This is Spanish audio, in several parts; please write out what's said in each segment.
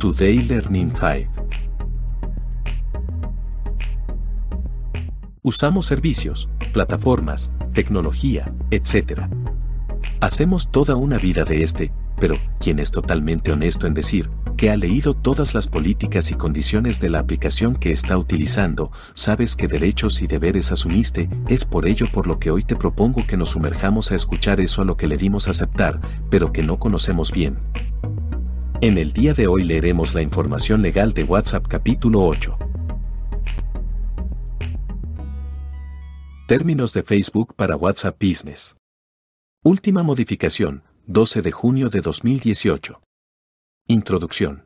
Today Learning 5. Usamos servicios, plataformas, tecnología, etc. Hacemos toda una vida de este, pero quien es totalmente honesto en decir que ha leído todas las políticas y condiciones de la aplicación que está utilizando, sabes qué derechos y deberes asumiste, es por ello por lo que hoy te propongo que nos sumerjamos a escuchar eso a lo que le dimos aceptar, pero que no conocemos bien. En el día de hoy leeremos la información legal de WhatsApp capítulo 8. Términos de Facebook para WhatsApp Business. Última modificación, 12 de junio de 2018. Introducción.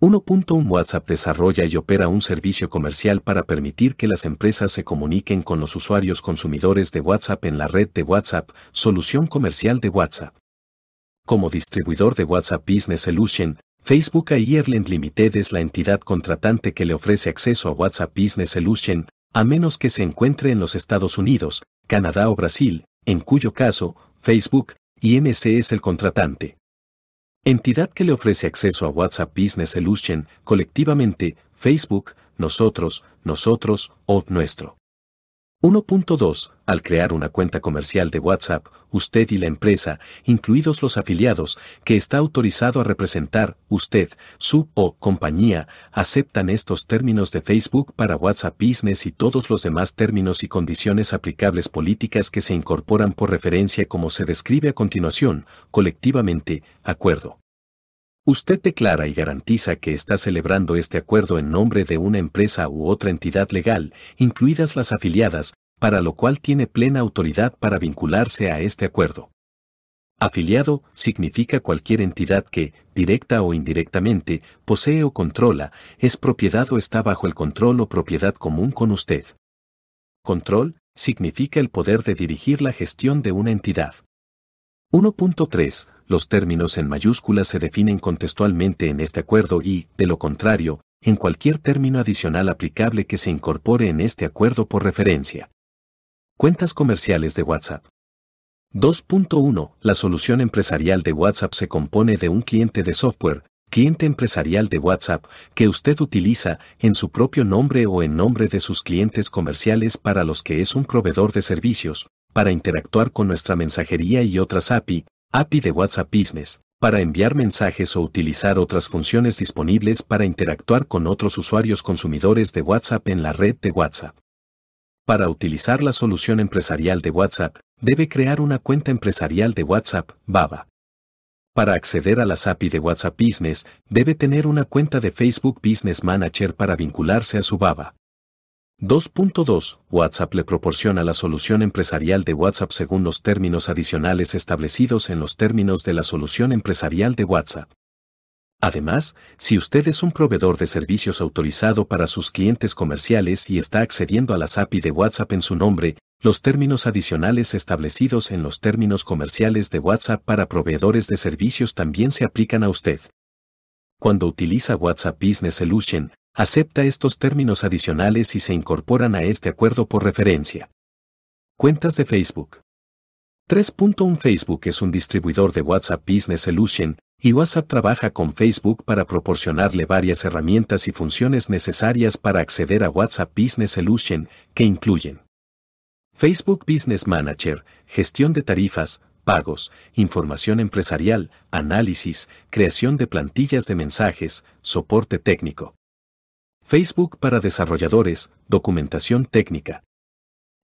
1.1 WhatsApp desarrolla y opera un servicio comercial para permitir que las empresas se comuniquen con los usuarios consumidores de WhatsApp en la red de WhatsApp, solución comercial de WhatsApp. Como distribuidor de WhatsApp Business Solution, Facebook Ireland Limited es la entidad contratante que le ofrece acceso a WhatsApp Business Solution, a menos que se encuentre en los Estados Unidos, Canadá o Brasil, en cuyo caso, Facebook, INC es el contratante. Entidad que le ofrece acceso a WhatsApp Business Solution, colectivamente, Facebook, nosotros, nosotros o nuestro. 1.2. Al crear una cuenta comercial de WhatsApp, usted y la empresa, incluidos los afiliados, que está autorizado a representar, usted, su o compañía, aceptan estos términos de Facebook para WhatsApp Business y todos los demás términos y condiciones aplicables políticas que se incorporan por referencia como se describe a continuación, colectivamente, acuerdo. Usted declara y garantiza que está celebrando este acuerdo en nombre de una empresa u otra entidad legal, incluidas las afiliadas, para lo cual tiene plena autoridad para vincularse a este acuerdo. Afiliado significa cualquier entidad que, directa o indirectamente, posee o controla, es propiedad o está bajo el control o propiedad común con usted. Control significa el poder de dirigir la gestión de una entidad. 1.3. Los términos en mayúsculas se definen contextualmente en este acuerdo y, de lo contrario, en cualquier término adicional aplicable que se incorpore en este acuerdo por referencia. Cuentas comerciales de WhatsApp. 2.1. La solución empresarial de WhatsApp se compone de un cliente de software, cliente empresarial de WhatsApp, que usted utiliza en su propio nombre o en nombre de sus clientes comerciales para los que es un proveedor de servicios, para interactuar con nuestra mensajería y otras API, API de WhatsApp Business, para enviar mensajes o utilizar otras funciones disponibles para interactuar con otros usuarios consumidores de WhatsApp en la red de WhatsApp. Para utilizar la solución empresarial de WhatsApp, debe crear una cuenta empresarial de WhatsApp, BABA. Para acceder a las API de WhatsApp Business, debe tener una cuenta de Facebook Business Manager para vincularse a su BABA. 2.2. WhatsApp le proporciona la solución empresarial de WhatsApp según los términos adicionales establecidos en los términos de la solución empresarial de WhatsApp. Además, si usted es un proveedor de servicios autorizado para sus clientes comerciales y está accediendo a las API de WhatsApp en su nombre, los términos adicionales establecidos en los términos comerciales de WhatsApp para proveedores de servicios también se aplican a usted. Cuando utiliza WhatsApp Business Solution, acepta estos términos adicionales y se incorporan a este acuerdo por referencia. Cuentas de Facebook. 3.1 Facebook es un distribuidor de WhatsApp Business Solution, y WhatsApp trabaja con Facebook para proporcionarle varias herramientas y funciones necesarias para acceder a WhatsApp Business Solution, que incluyen Facebook Business Manager, gestión de tarifas, pagos, información empresarial, análisis, creación de plantillas de mensajes, soporte técnico. Facebook para desarrolladores, documentación técnica.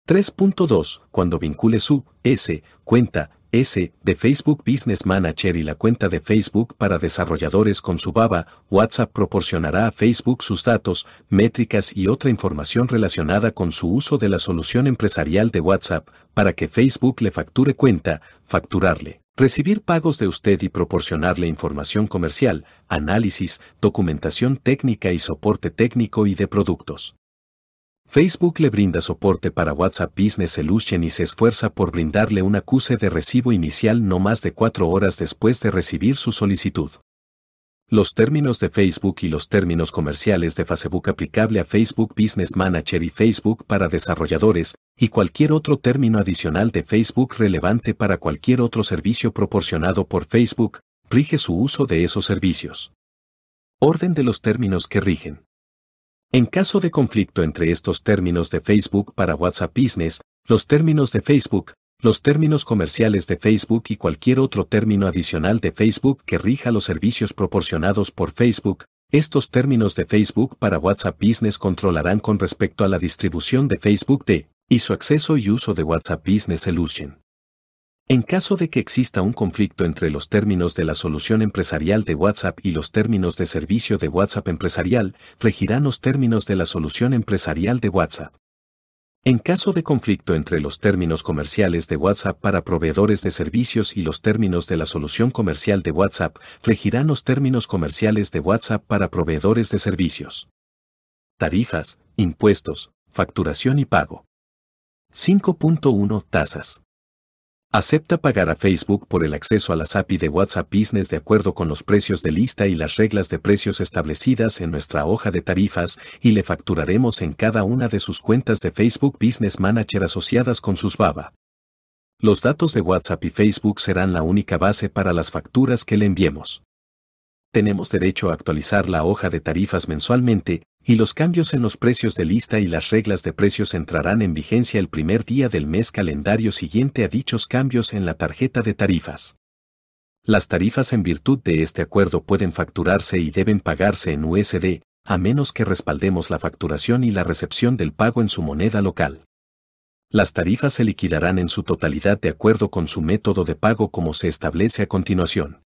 3.2. Cuando vincule su S cuenta S de Facebook Business Manager y la cuenta de Facebook para desarrolladores con su BABA, WhatsApp proporcionará a Facebook sus datos, métricas y otra información relacionada con su uso de la solución empresarial de WhatsApp para que Facebook le facture cuenta, facturarle recibir pagos de usted y proporcionarle información comercial, análisis, documentación técnica y soporte técnico y de productos. Facebook le brinda soporte para WhatsApp Business Solution y se esfuerza por brindarle un acuse de recibo inicial no más de cuatro horas después de recibir su solicitud. Los términos de Facebook y los términos comerciales de Facebook aplicable a Facebook Business Manager y Facebook para desarrolladores, y cualquier otro término adicional de Facebook relevante para cualquier otro servicio proporcionado por Facebook, rige su uso de esos servicios. Orden de los términos que rigen. En caso de conflicto entre estos términos de Facebook para WhatsApp Business, los términos de Facebook, los términos comerciales de Facebook y cualquier otro término adicional de Facebook que rija los servicios proporcionados por Facebook, estos términos de Facebook para WhatsApp Business controlarán con respecto a la distribución de Facebook de y su acceso y uso de WhatsApp Business Solution. En caso de que exista un conflicto entre los términos de la solución empresarial de WhatsApp y los términos de servicio de WhatsApp empresarial, regirán los términos de la solución empresarial de WhatsApp. En caso de conflicto entre los términos comerciales de WhatsApp para proveedores de servicios y los términos de la solución comercial de WhatsApp, regirán los términos comerciales de WhatsApp para proveedores de servicios. Tarifas, impuestos, facturación y pago. 5.1 Tasas. Acepta pagar a Facebook por el acceso a la API de WhatsApp Business de acuerdo con los precios de lista y las reglas de precios establecidas en nuestra hoja de tarifas y le facturaremos en cada una de sus cuentas de Facebook Business Manager asociadas con sus BABA. Los datos de WhatsApp y Facebook serán la única base para las facturas que le enviemos tenemos derecho a actualizar la hoja de tarifas mensualmente, y los cambios en los precios de lista y las reglas de precios entrarán en vigencia el primer día del mes calendario siguiente a dichos cambios en la tarjeta de tarifas. Las tarifas en virtud de este acuerdo pueden facturarse y deben pagarse en USD, a menos que respaldemos la facturación y la recepción del pago en su moneda local. Las tarifas se liquidarán en su totalidad de acuerdo con su método de pago como se establece a continuación.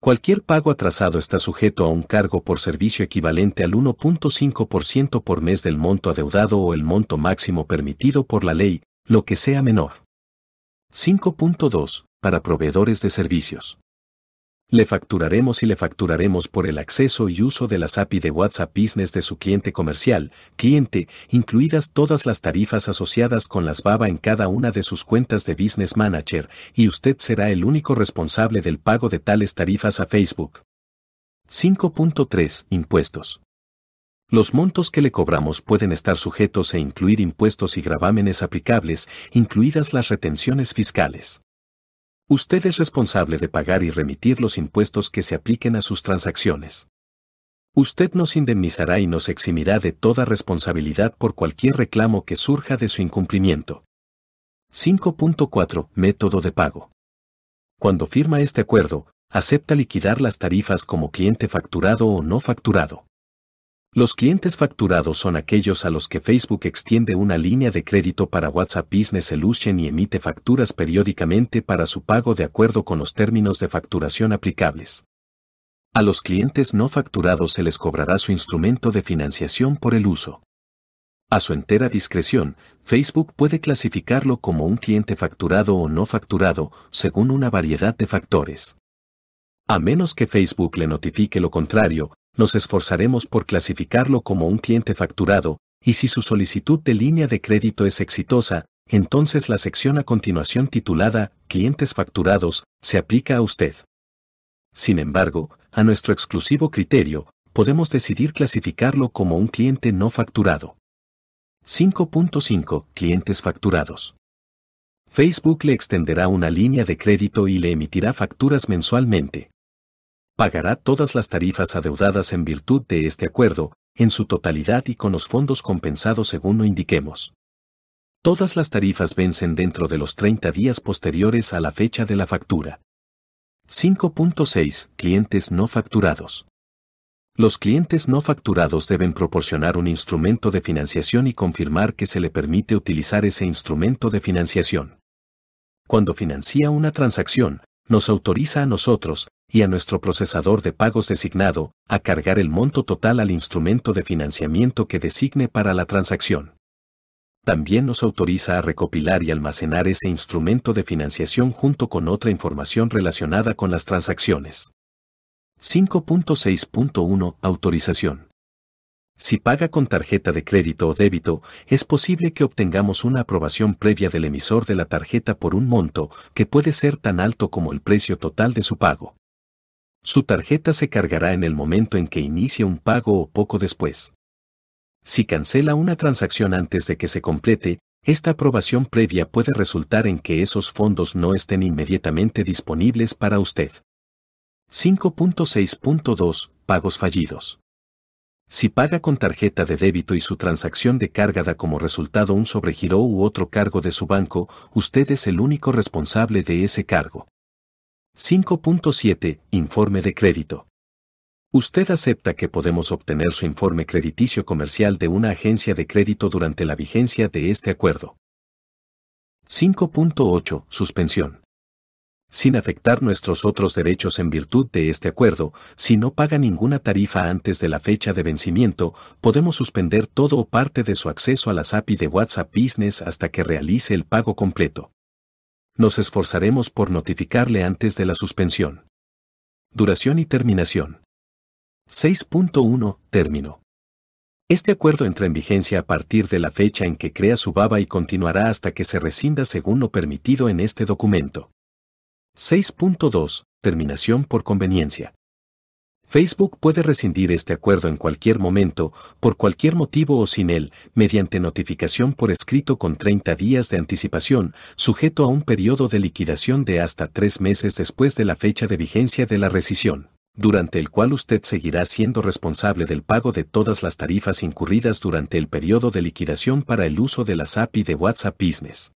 Cualquier pago atrasado está sujeto a un cargo por servicio equivalente al 1.5% por mes del monto adeudado o el monto máximo permitido por la ley, lo que sea menor. 5.2. Para proveedores de servicios. Le facturaremos y le facturaremos por el acceso y uso de las API de WhatsApp Business de su cliente comercial, cliente, incluidas todas las tarifas asociadas con las BABA en cada una de sus cuentas de Business Manager, y usted será el único responsable del pago de tales tarifas a Facebook. 5.3. Impuestos. Los montos que le cobramos pueden estar sujetos e incluir impuestos y gravámenes aplicables, incluidas las retenciones fiscales. Usted es responsable de pagar y remitir los impuestos que se apliquen a sus transacciones. Usted nos indemnizará y nos eximirá de toda responsabilidad por cualquier reclamo que surja de su incumplimiento. 5.4 Método de pago. Cuando firma este acuerdo, acepta liquidar las tarifas como cliente facturado o no facturado. Los clientes facturados son aquellos a los que Facebook extiende una línea de crédito para WhatsApp Business Solution y emite facturas periódicamente para su pago de acuerdo con los términos de facturación aplicables. A los clientes no facturados se les cobrará su instrumento de financiación por el uso. A su entera discreción, Facebook puede clasificarlo como un cliente facturado o no facturado, según una variedad de factores. A menos que Facebook le notifique lo contrario, nos esforzaremos por clasificarlo como un cliente facturado, y si su solicitud de línea de crédito es exitosa, entonces la sección a continuación titulada Clientes facturados se aplica a usted. Sin embargo, a nuestro exclusivo criterio, podemos decidir clasificarlo como un cliente no facturado. 5.5 Clientes facturados. Facebook le extenderá una línea de crédito y le emitirá facturas mensualmente pagará todas las tarifas adeudadas en virtud de este acuerdo, en su totalidad y con los fondos compensados según lo indiquemos. Todas las tarifas vencen dentro de los 30 días posteriores a la fecha de la factura. 5.6 Clientes no facturados. Los clientes no facturados deben proporcionar un instrumento de financiación y confirmar que se le permite utilizar ese instrumento de financiación. Cuando financia una transacción, nos autoriza a nosotros, y a nuestro procesador de pagos designado, a cargar el monto total al instrumento de financiamiento que designe para la transacción. También nos autoriza a recopilar y almacenar ese instrumento de financiación junto con otra información relacionada con las transacciones. 5.6.1 Autorización. Si paga con tarjeta de crédito o débito, es posible que obtengamos una aprobación previa del emisor de la tarjeta por un monto que puede ser tan alto como el precio total de su pago. Su tarjeta se cargará en el momento en que inicie un pago o poco después. Si cancela una transacción antes de que se complete, esta aprobación previa puede resultar en que esos fondos no estén inmediatamente disponibles para usted. 5.6.2 Pagos fallidos. Si paga con tarjeta de débito y su transacción de carga da como resultado un sobregiro u otro cargo de su banco, usted es el único responsable de ese cargo. 5.7 Informe de crédito. Usted acepta que podemos obtener su informe crediticio comercial de una agencia de crédito durante la vigencia de este acuerdo. 5.8 Suspensión sin afectar nuestros otros derechos en virtud de este acuerdo, si no paga ninguna tarifa antes de la fecha de vencimiento, podemos suspender todo o parte de su acceso a la API de WhatsApp Business hasta que realice el pago completo. Nos esforzaremos por notificarle antes de la suspensión. Duración y terminación. 6.1 Término. Este acuerdo entra en vigencia a partir de la fecha en que crea su baba y continuará hasta que se rescinda según lo permitido en este documento. 6.2. Terminación por conveniencia. Facebook puede rescindir este acuerdo en cualquier momento, por cualquier motivo o sin él, mediante notificación por escrito con 30 días de anticipación, sujeto a un periodo de liquidación de hasta tres meses después de la fecha de vigencia de la rescisión, durante el cual usted seguirá siendo responsable del pago de todas las tarifas incurridas durante el periodo de liquidación para el uso de la API de WhatsApp Business.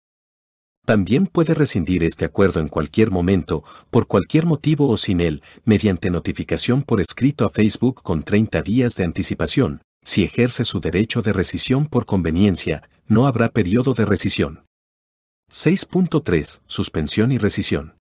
También puede rescindir este acuerdo en cualquier momento, por cualquier motivo o sin él, mediante notificación por escrito a Facebook con 30 días de anticipación. Si ejerce su derecho de rescisión por conveniencia, no habrá periodo de rescisión. 6.3. Suspensión y rescisión.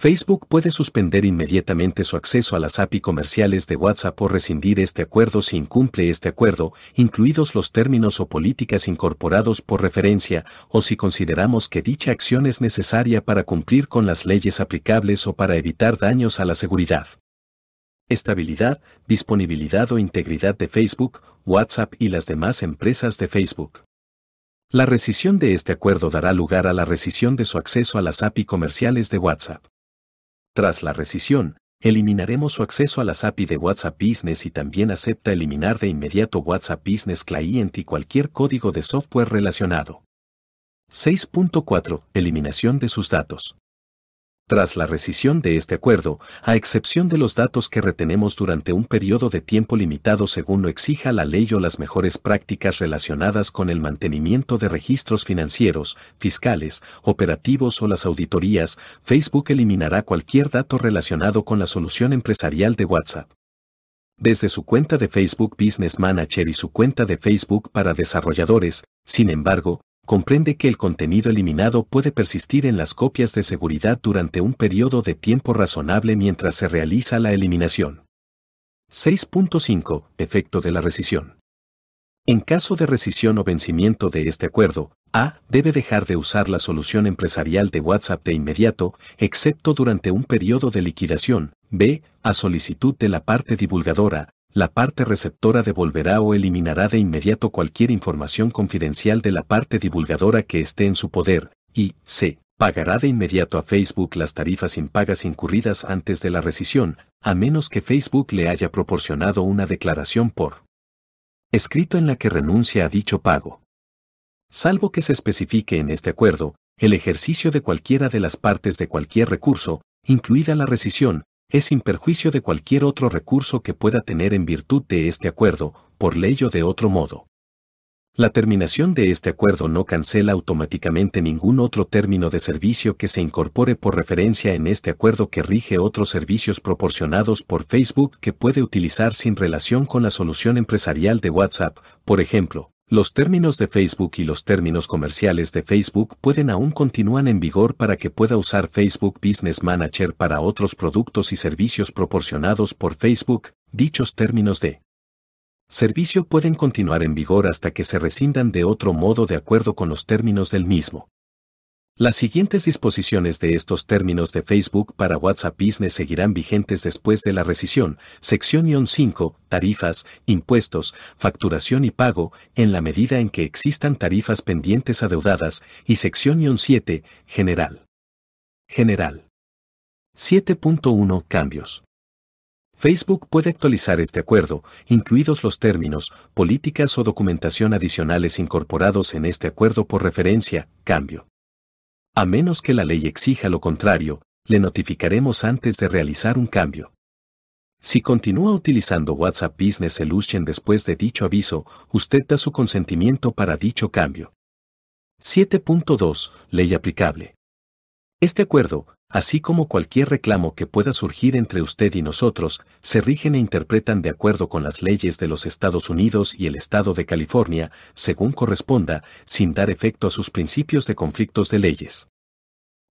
Facebook puede suspender inmediatamente su acceso a las API comerciales de WhatsApp o rescindir este acuerdo si incumple este acuerdo, incluidos los términos o políticas incorporados por referencia, o si consideramos que dicha acción es necesaria para cumplir con las leyes aplicables o para evitar daños a la seguridad. Estabilidad, disponibilidad o integridad de Facebook, WhatsApp y las demás empresas de Facebook. La rescisión de este acuerdo dará lugar a la rescisión de su acceso a las API comerciales de WhatsApp. Tras la rescisión, eliminaremos su acceso a la API de WhatsApp Business y también acepta eliminar de inmediato WhatsApp Business Client y cualquier código de software relacionado. 6.4. Eliminación de sus datos. Tras la rescisión de este acuerdo, a excepción de los datos que retenemos durante un periodo de tiempo limitado según lo exija la ley o las mejores prácticas relacionadas con el mantenimiento de registros financieros, fiscales, operativos o las auditorías, Facebook eliminará cualquier dato relacionado con la solución empresarial de WhatsApp. Desde su cuenta de Facebook Business Manager y su cuenta de Facebook para desarrolladores, sin embargo, comprende que el contenido eliminado puede persistir en las copias de seguridad durante un periodo de tiempo razonable mientras se realiza la eliminación. 6.5. Efecto de la rescisión. En caso de rescisión o vencimiento de este acuerdo, A debe dejar de usar la solución empresarial de WhatsApp de inmediato, excepto durante un periodo de liquidación. B, a solicitud de la parte divulgadora, la parte receptora devolverá o eliminará de inmediato cualquier información confidencial de la parte divulgadora que esté en su poder, y c. pagará de inmediato a Facebook las tarifas impagas incurridas antes de la rescisión, a menos que Facebook le haya proporcionado una declaración por escrito en la que renuncia a dicho pago. Salvo que se especifique en este acuerdo, el ejercicio de cualquiera de las partes de cualquier recurso, incluida la rescisión, es sin perjuicio de cualquier otro recurso que pueda tener en virtud de este acuerdo, por ley o de otro modo. La terminación de este acuerdo no cancela automáticamente ningún otro término de servicio que se incorpore por referencia en este acuerdo que rige otros servicios proporcionados por Facebook que puede utilizar sin relación con la solución empresarial de WhatsApp, por ejemplo, los términos de Facebook y los términos comerciales de Facebook pueden aún continúan en vigor para que pueda usar Facebook Business Manager para otros productos y servicios proporcionados por Facebook, dichos términos de servicio pueden continuar en vigor hasta que se rescindan de otro modo de acuerdo con los términos del mismo. Las siguientes disposiciones de estos términos de Facebook para WhatsApp Business seguirán vigentes después de la rescisión. Sección 5, tarifas, impuestos, facturación y pago, en la medida en que existan tarifas pendientes adeudadas, y sección 7, general. General. 7.1 Cambios. Facebook puede actualizar este acuerdo, incluidos los términos, políticas o documentación adicionales incorporados en este acuerdo por referencia, cambio. A menos que la ley exija lo contrario, le notificaremos antes de realizar un cambio. Si continúa utilizando WhatsApp Business Solution después de dicho aviso, usted da su consentimiento para dicho cambio. 7.2. Ley aplicable. Este acuerdo, así como cualquier reclamo que pueda surgir entre usted y nosotros, se rigen e interpretan de acuerdo con las leyes de los Estados Unidos y el Estado de California, según corresponda, sin dar efecto a sus principios de conflictos de leyes.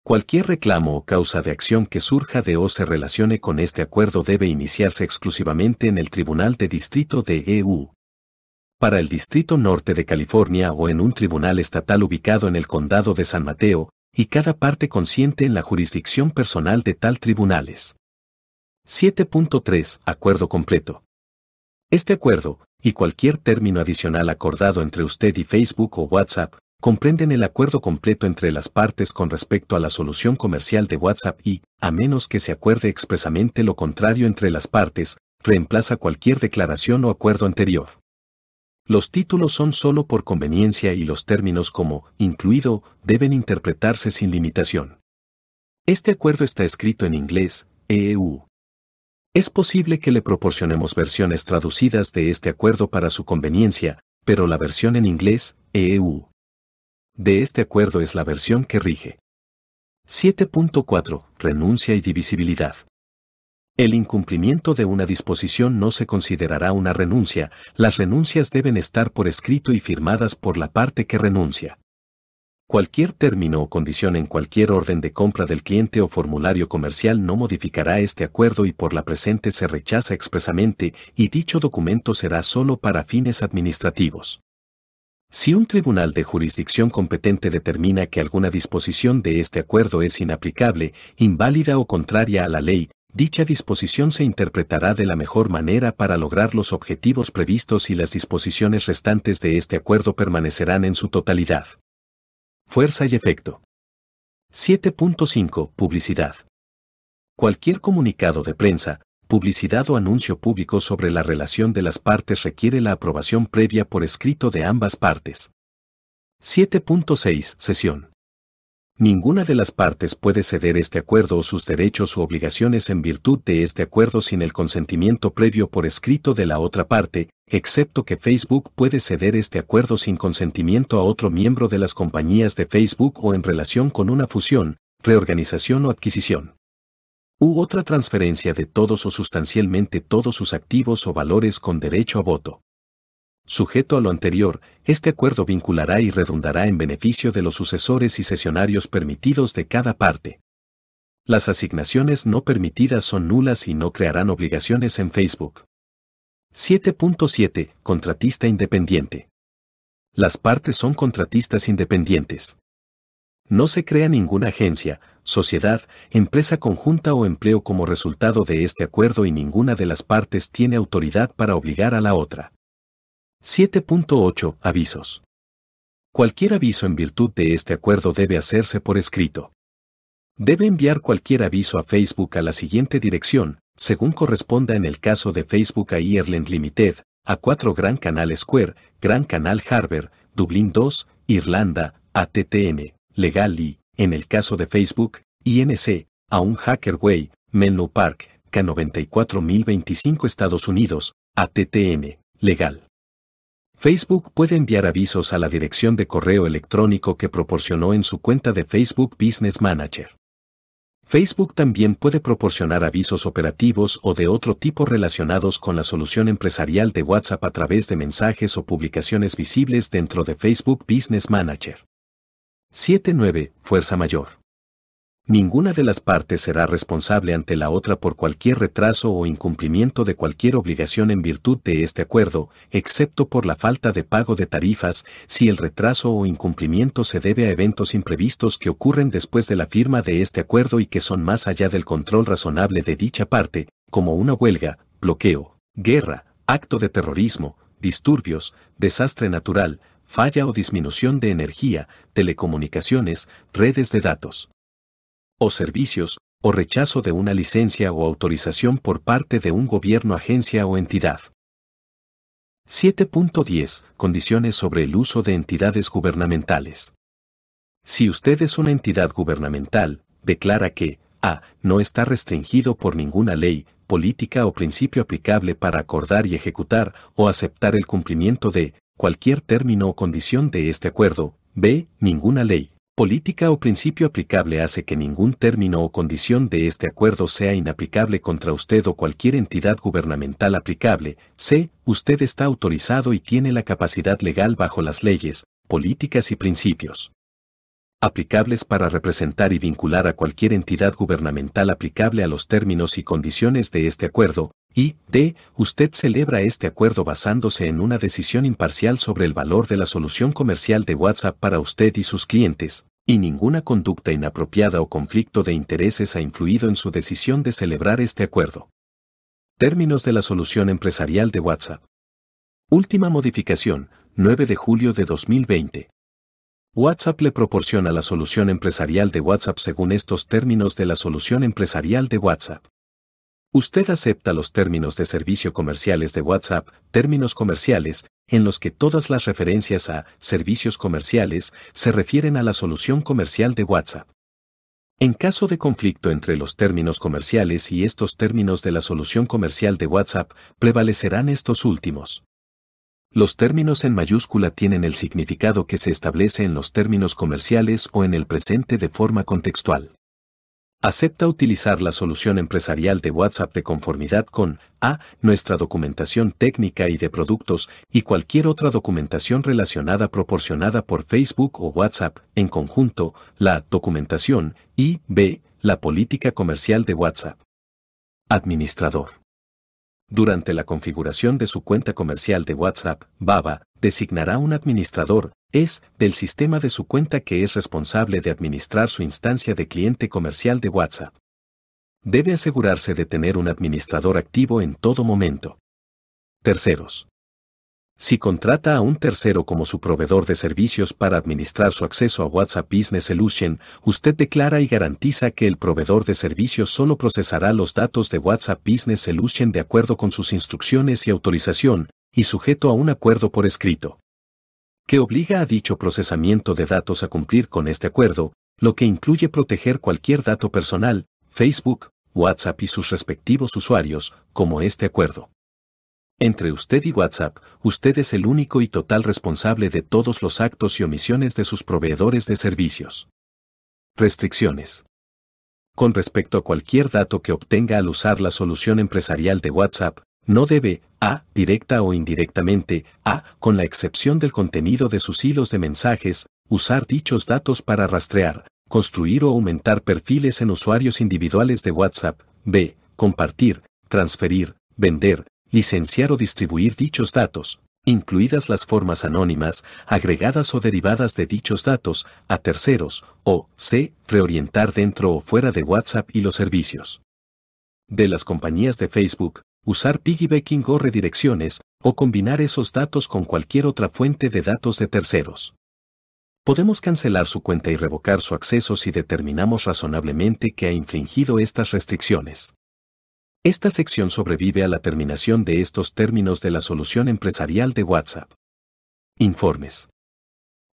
Cualquier reclamo o causa de acción que surja de o se relacione con este acuerdo debe iniciarse exclusivamente en el Tribunal de Distrito de EU. Para el Distrito Norte de California o en un tribunal estatal ubicado en el Condado de San Mateo, y cada parte consciente en la jurisdicción personal de tal tribunales. 7.3 Acuerdo completo. Este acuerdo, y cualquier término adicional acordado entre usted y Facebook o WhatsApp, comprenden el acuerdo completo entre las partes con respecto a la solución comercial de WhatsApp y, a menos que se acuerde expresamente lo contrario entre las partes, reemplaza cualquier declaración o acuerdo anterior. Los títulos son solo por conveniencia y los términos como incluido deben interpretarse sin limitación. Este acuerdo está escrito en inglés, EU. Es posible que le proporcionemos versiones traducidas de este acuerdo para su conveniencia, pero la versión en inglés, EU, de este acuerdo es la versión que rige. 7.4. Renuncia y divisibilidad. El incumplimiento de una disposición no se considerará una renuncia, las renuncias deben estar por escrito y firmadas por la parte que renuncia. Cualquier término o condición en cualquier orden de compra del cliente o formulario comercial no modificará este acuerdo y por la presente se rechaza expresamente y dicho documento será solo para fines administrativos. Si un tribunal de jurisdicción competente determina que alguna disposición de este acuerdo es inaplicable, inválida o contraria a la ley, dicha disposición se interpretará de la mejor manera para lograr los objetivos previstos y las disposiciones restantes de este acuerdo permanecerán en su totalidad. Fuerza y efecto. 7.5. Publicidad. Cualquier comunicado de prensa, publicidad o anuncio público sobre la relación de las partes requiere la aprobación previa por escrito de ambas partes. 7.6 Sesión. Ninguna de las partes puede ceder este acuerdo o sus derechos u obligaciones en virtud de este acuerdo sin el consentimiento previo por escrito de la otra parte, excepto que Facebook puede ceder este acuerdo sin consentimiento a otro miembro de las compañías de Facebook o en relación con una fusión, reorganización o adquisición u otra transferencia de todos o sustancialmente todos sus activos o valores con derecho a voto. Sujeto a lo anterior, este acuerdo vinculará y redundará en beneficio de los sucesores y sesionarios permitidos de cada parte. Las asignaciones no permitidas son nulas y no crearán obligaciones en Facebook. 7.7 Contratista independiente. Las partes son contratistas independientes. No se crea ninguna agencia, sociedad, empresa conjunta o empleo como resultado de este acuerdo y ninguna de las partes tiene autoridad para obligar a la otra. 7.8 Avisos. Cualquier aviso en virtud de este acuerdo debe hacerse por escrito. Debe enviar cualquier aviso a Facebook a la siguiente dirección, según corresponda en el caso de Facebook a Ireland Limited, a 4 Gran Canal Square, Gran Canal Harbour, Dublín 2, Irlanda, ATTN, Legal y, en el caso de Facebook, INC, a un Hackerway, Menlo Park, K94025 Estados Unidos, ATTN, legal. Facebook puede enviar avisos a la dirección de correo electrónico que proporcionó en su cuenta de Facebook Business Manager. Facebook también puede proporcionar avisos operativos o de otro tipo relacionados con la solución empresarial de WhatsApp a través de mensajes o publicaciones visibles dentro de Facebook Business Manager. 7.9. Fuerza mayor. Ninguna de las partes será responsable ante la otra por cualquier retraso o incumplimiento de cualquier obligación en virtud de este acuerdo, excepto por la falta de pago de tarifas, si el retraso o incumplimiento se debe a eventos imprevistos que ocurren después de la firma de este acuerdo y que son más allá del control razonable de dicha parte, como una huelga, bloqueo, guerra, acto de terrorismo, disturbios, desastre natural, falla o disminución de energía, telecomunicaciones, redes de datos o servicios, o rechazo de una licencia o autorización por parte de un gobierno, agencia o entidad. 7.10 Condiciones sobre el uso de entidades gubernamentales. Si usted es una entidad gubernamental, declara que, A. No está restringido por ninguna ley, política o principio aplicable para acordar y ejecutar o aceptar el cumplimiento de cualquier término o condición de este acuerdo. B. Ninguna ley, política o principio aplicable hace que ningún término o condición de este acuerdo sea inaplicable contra usted o cualquier entidad gubernamental aplicable. C. Usted está autorizado y tiene la capacidad legal bajo las leyes, políticas y principios aplicables para representar y vincular a cualquier entidad gubernamental aplicable a los términos y condiciones de este acuerdo, y d. Usted celebra este acuerdo basándose en una decisión imparcial sobre el valor de la solución comercial de WhatsApp para usted y sus clientes, y ninguna conducta inapropiada o conflicto de intereses ha influido en su decisión de celebrar este acuerdo. Términos de la solución empresarial de WhatsApp. Última modificación, 9 de julio de 2020. WhatsApp le proporciona la solución empresarial de WhatsApp según estos términos de la solución empresarial de WhatsApp. Usted acepta los términos de servicio comerciales de WhatsApp, términos comerciales, en los que todas las referencias a servicios comerciales se refieren a la solución comercial de WhatsApp. En caso de conflicto entre los términos comerciales y estos términos de la solución comercial de WhatsApp, prevalecerán estos últimos. Los términos en mayúscula tienen el significado que se establece en los términos comerciales o en el presente de forma contextual. Acepta utilizar la solución empresarial de WhatsApp de conformidad con A. Nuestra documentación técnica y de productos y cualquier otra documentación relacionada proporcionada por Facebook o WhatsApp, en conjunto, la documentación y B. La política comercial de WhatsApp. Administrador. Durante la configuración de su cuenta comercial de WhatsApp, Baba designará un administrador, es, del sistema de su cuenta que es responsable de administrar su instancia de cliente comercial de WhatsApp. Debe asegurarse de tener un administrador activo en todo momento. Terceros. Si contrata a un tercero como su proveedor de servicios para administrar su acceso a WhatsApp Business Solution, usted declara y garantiza que el proveedor de servicios solo procesará los datos de WhatsApp Business Solution de acuerdo con sus instrucciones y autorización, y sujeto a un acuerdo por escrito. Que obliga a dicho procesamiento de datos a cumplir con este acuerdo, lo que incluye proteger cualquier dato personal, Facebook, WhatsApp y sus respectivos usuarios, como este acuerdo. Entre usted y WhatsApp, usted es el único y total responsable de todos los actos y omisiones de sus proveedores de servicios. Restricciones. Con respecto a cualquier dato que obtenga al usar la solución empresarial de WhatsApp, no debe, a, directa o indirectamente, a, con la excepción del contenido de sus hilos de mensajes, usar dichos datos para rastrear, construir o aumentar perfiles en usuarios individuales de WhatsApp, b, compartir, transferir, vender, licenciar o distribuir dichos datos, incluidas las formas anónimas, agregadas o derivadas de dichos datos, a terceros, o c. reorientar dentro o fuera de WhatsApp y los servicios. De las compañías de Facebook, usar piggybacking o redirecciones, o combinar esos datos con cualquier otra fuente de datos de terceros. Podemos cancelar su cuenta y revocar su acceso si determinamos razonablemente que ha infringido estas restricciones. Esta sección sobrevive a la terminación de estos términos de la solución empresarial de WhatsApp. Informes.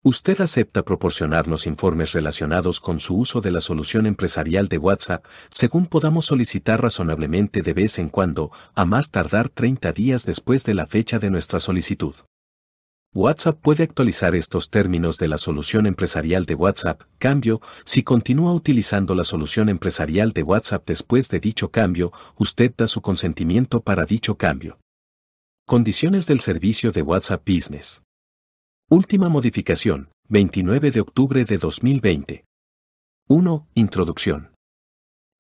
Usted acepta proporcionarnos informes relacionados con su uso de la solución empresarial de WhatsApp, según podamos solicitar razonablemente de vez en cuando, a más tardar 30 días después de la fecha de nuestra solicitud. WhatsApp puede actualizar estos términos de la solución empresarial de WhatsApp, cambio, si continúa utilizando la solución empresarial de WhatsApp después de dicho cambio, usted da su consentimiento para dicho cambio. Condiciones del servicio de WhatsApp Business. Última modificación, 29 de octubre de 2020. 1. Introducción.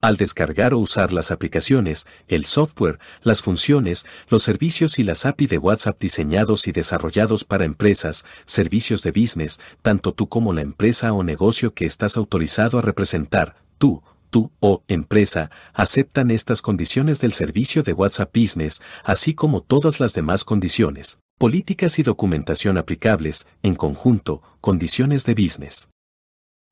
Al descargar o usar las aplicaciones, el software, las funciones, los servicios y las API de WhatsApp diseñados y desarrollados para empresas, servicios de business, tanto tú como la empresa o negocio que estás autorizado a representar, tú, tú o empresa, aceptan estas condiciones del servicio de WhatsApp Business, así como todas las demás condiciones, políticas y documentación aplicables, en conjunto, condiciones de business.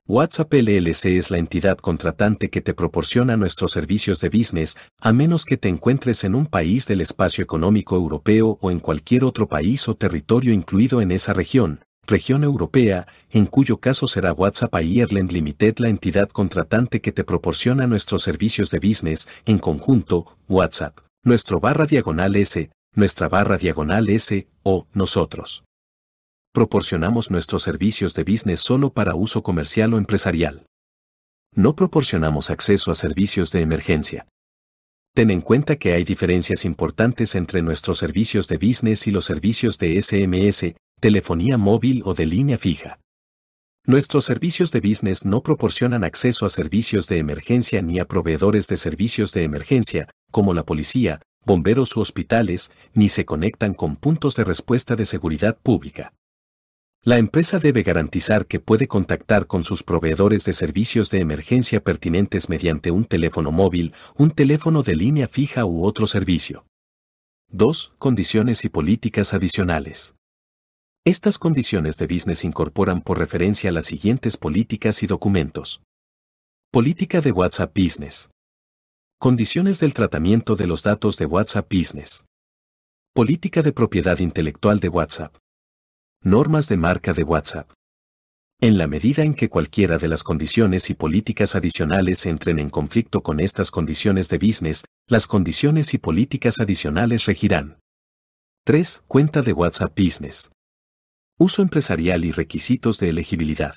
WhatsApp LLC es la entidad contratante que te proporciona nuestros servicios de business, a menos que te encuentres en un país del espacio económico europeo o en cualquier otro país o territorio incluido en esa región, región europea, en cuyo caso será WhatsApp Ireland Limited la entidad contratante que te proporciona nuestros servicios de business, en conjunto, WhatsApp, nuestro barra diagonal S, nuestra barra diagonal S, o nosotros. Proporcionamos nuestros servicios de business solo para uso comercial o empresarial. No proporcionamos acceso a servicios de emergencia. Ten en cuenta que hay diferencias importantes entre nuestros servicios de business y los servicios de SMS, telefonía móvil o de línea fija. Nuestros servicios de business no proporcionan acceso a servicios de emergencia ni a proveedores de servicios de emergencia, como la policía, bomberos u hospitales, ni se conectan con puntos de respuesta de seguridad pública. La empresa debe garantizar que puede contactar con sus proveedores de servicios de emergencia pertinentes mediante un teléfono móvil, un teléfono de línea fija u otro servicio. 2. Condiciones y políticas adicionales. Estas condiciones de business incorporan por referencia las siguientes políticas y documentos. Política de WhatsApp Business. Condiciones del tratamiento de los datos de WhatsApp Business. Política de propiedad intelectual de WhatsApp. Normas de marca de WhatsApp. En la medida en que cualquiera de las condiciones y políticas adicionales entren en conflicto con estas condiciones de business, las condiciones y políticas adicionales regirán. 3. Cuenta de WhatsApp Business. Uso empresarial y requisitos de elegibilidad.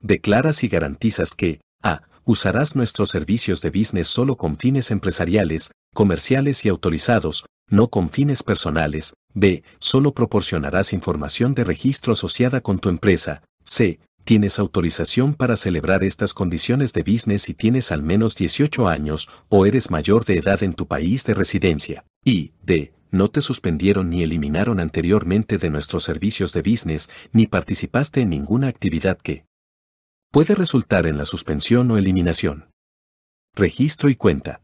Declaras y garantizas que, a. Usarás nuestros servicios de business solo con fines empresariales, comerciales y autorizados, no con fines personales. B. Solo proporcionarás información de registro asociada con tu empresa. C. Tienes autorización para celebrar estas condiciones de business y tienes al menos 18 años o eres mayor de edad en tu país de residencia. Y D no te suspendieron ni eliminaron anteriormente de nuestros servicios de business, ni participaste en ninguna actividad que puede resultar en la suspensión o eliminación. Registro y cuenta.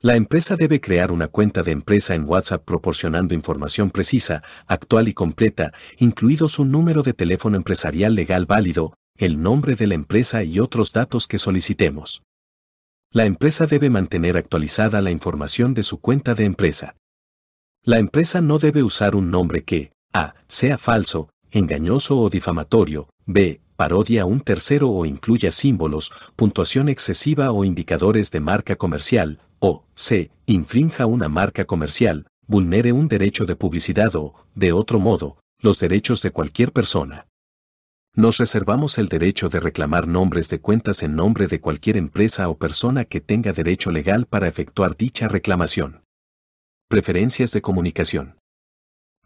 La empresa debe crear una cuenta de empresa en WhatsApp proporcionando información precisa, actual y completa, incluidos un número de teléfono empresarial legal válido, el nombre de la empresa y otros datos que solicitemos. La empresa debe mantener actualizada la información de su cuenta de empresa. La empresa no debe usar un nombre que, a. sea falso, engañoso o difamatorio, b. parodia un tercero o incluya símbolos, puntuación excesiva o indicadores de marca comercial, o c. infrinja una marca comercial, vulnere un derecho de publicidad o, de otro modo, los derechos de cualquier persona. Nos reservamos el derecho de reclamar nombres de cuentas en nombre de cualquier empresa o persona que tenga derecho legal para efectuar dicha reclamación. Preferencias de comunicación.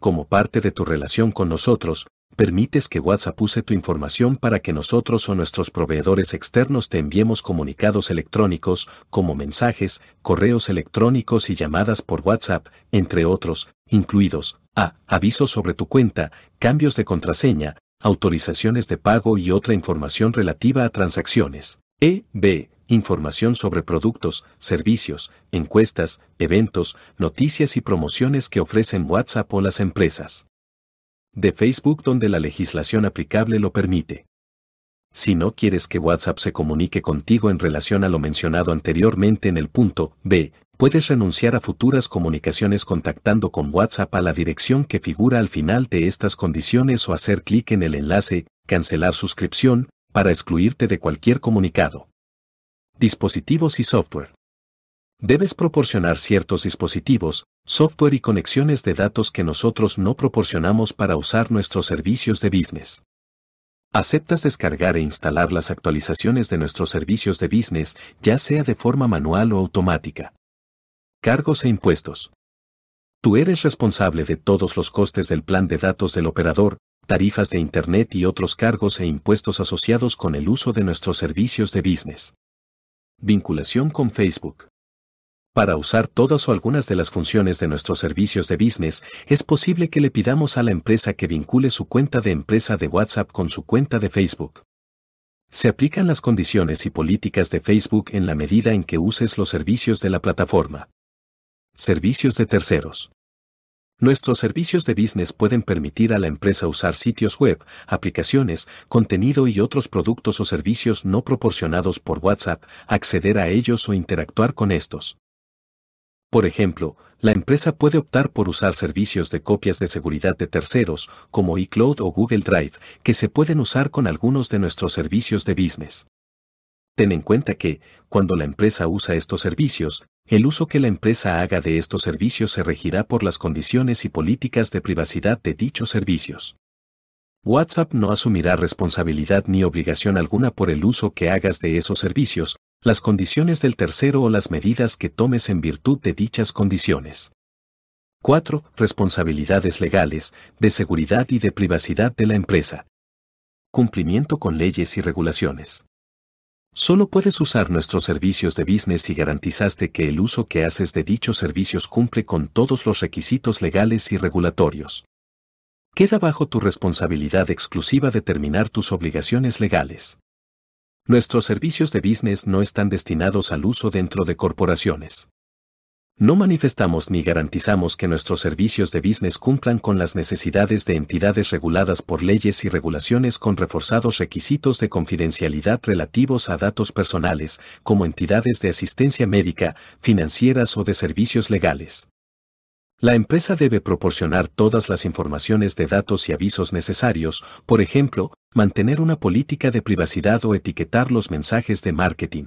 Como parte de tu relación con nosotros, permites que WhatsApp use tu información para que nosotros o nuestros proveedores externos te enviemos comunicados electrónicos, como mensajes, correos electrónicos y llamadas por WhatsApp, entre otros, incluidos a. Avisos sobre tu cuenta, cambios de contraseña, autorizaciones de pago y otra información relativa a transacciones. E. B información sobre productos, servicios, encuestas, eventos, noticias y promociones que ofrecen WhatsApp o las empresas. De Facebook donde la legislación aplicable lo permite. Si no quieres que WhatsApp se comunique contigo en relación a lo mencionado anteriormente en el punto B, puedes renunciar a futuras comunicaciones contactando con WhatsApp a la dirección que figura al final de estas condiciones o hacer clic en el enlace Cancelar suscripción para excluirte de cualquier comunicado dispositivos y software. Debes proporcionar ciertos dispositivos, software y conexiones de datos que nosotros no proporcionamos para usar nuestros servicios de business. ¿Aceptas descargar e instalar las actualizaciones de nuestros servicios de business, ya sea de forma manual o automática? Cargos e impuestos. Tú eres responsable de todos los costes del plan de datos del operador, tarifas de Internet y otros cargos e impuestos asociados con el uso de nuestros servicios de business. Vinculación con Facebook. Para usar todas o algunas de las funciones de nuestros servicios de business, es posible que le pidamos a la empresa que vincule su cuenta de empresa de WhatsApp con su cuenta de Facebook. Se aplican las condiciones y políticas de Facebook en la medida en que uses los servicios de la plataforma. Servicios de terceros. Nuestros servicios de business pueden permitir a la empresa usar sitios web, aplicaciones, contenido y otros productos o servicios no proporcionados por WhatsApp, acceder a ellos o interactuar con estos. Por ejemplo, la empresa puede optar por usar servicios de copias de seguridad de terceros, como iCloud o Google Drive, que se pueden usar con algunos de nuestros servicios de business. Ten en cuenta que, cuando la empresa usa estos servicios, el uso que la empresa haga de estos servicios se regirá por las condiciones y políticas de privacidad de dichos servicios. WhatsApp no asumirá responsabilidad ni obligación alguna por el uso que hagas de esos servicios, las condiciones del tercero o las medidas que tomes en virtud de dichas condiciones. 4. Responsabilidades legales, de seguridad y de privacidad de la empresa. Cumplimiento con leyes y regulaciones. Solo puedes usar nuestros servicios de business si garantizaste que el uso que haces de dichos servicios cumple con todos los requisitos legales y regulatorios. Queda bajo tu responsabilidad exclusiva determinar tus obligaciones legales. Nuestros servicios de business no están destinados al uso dentro de corporaciones. No manifestamos ni garantizamos que nuestros servicios de business cumplan con las necesidades de entidades reguladas por leyes y regulaciones con reforzados requisitos de confidencialidad relativos a datos personales, como entidades de asistencia médica, financieras o de servicios legales. La empresa debe proporcionar todas las informaciones de datos y avisos necesarios, por ejemplo, mantener una política de privacidad o etiquetar los mensajes de marketing.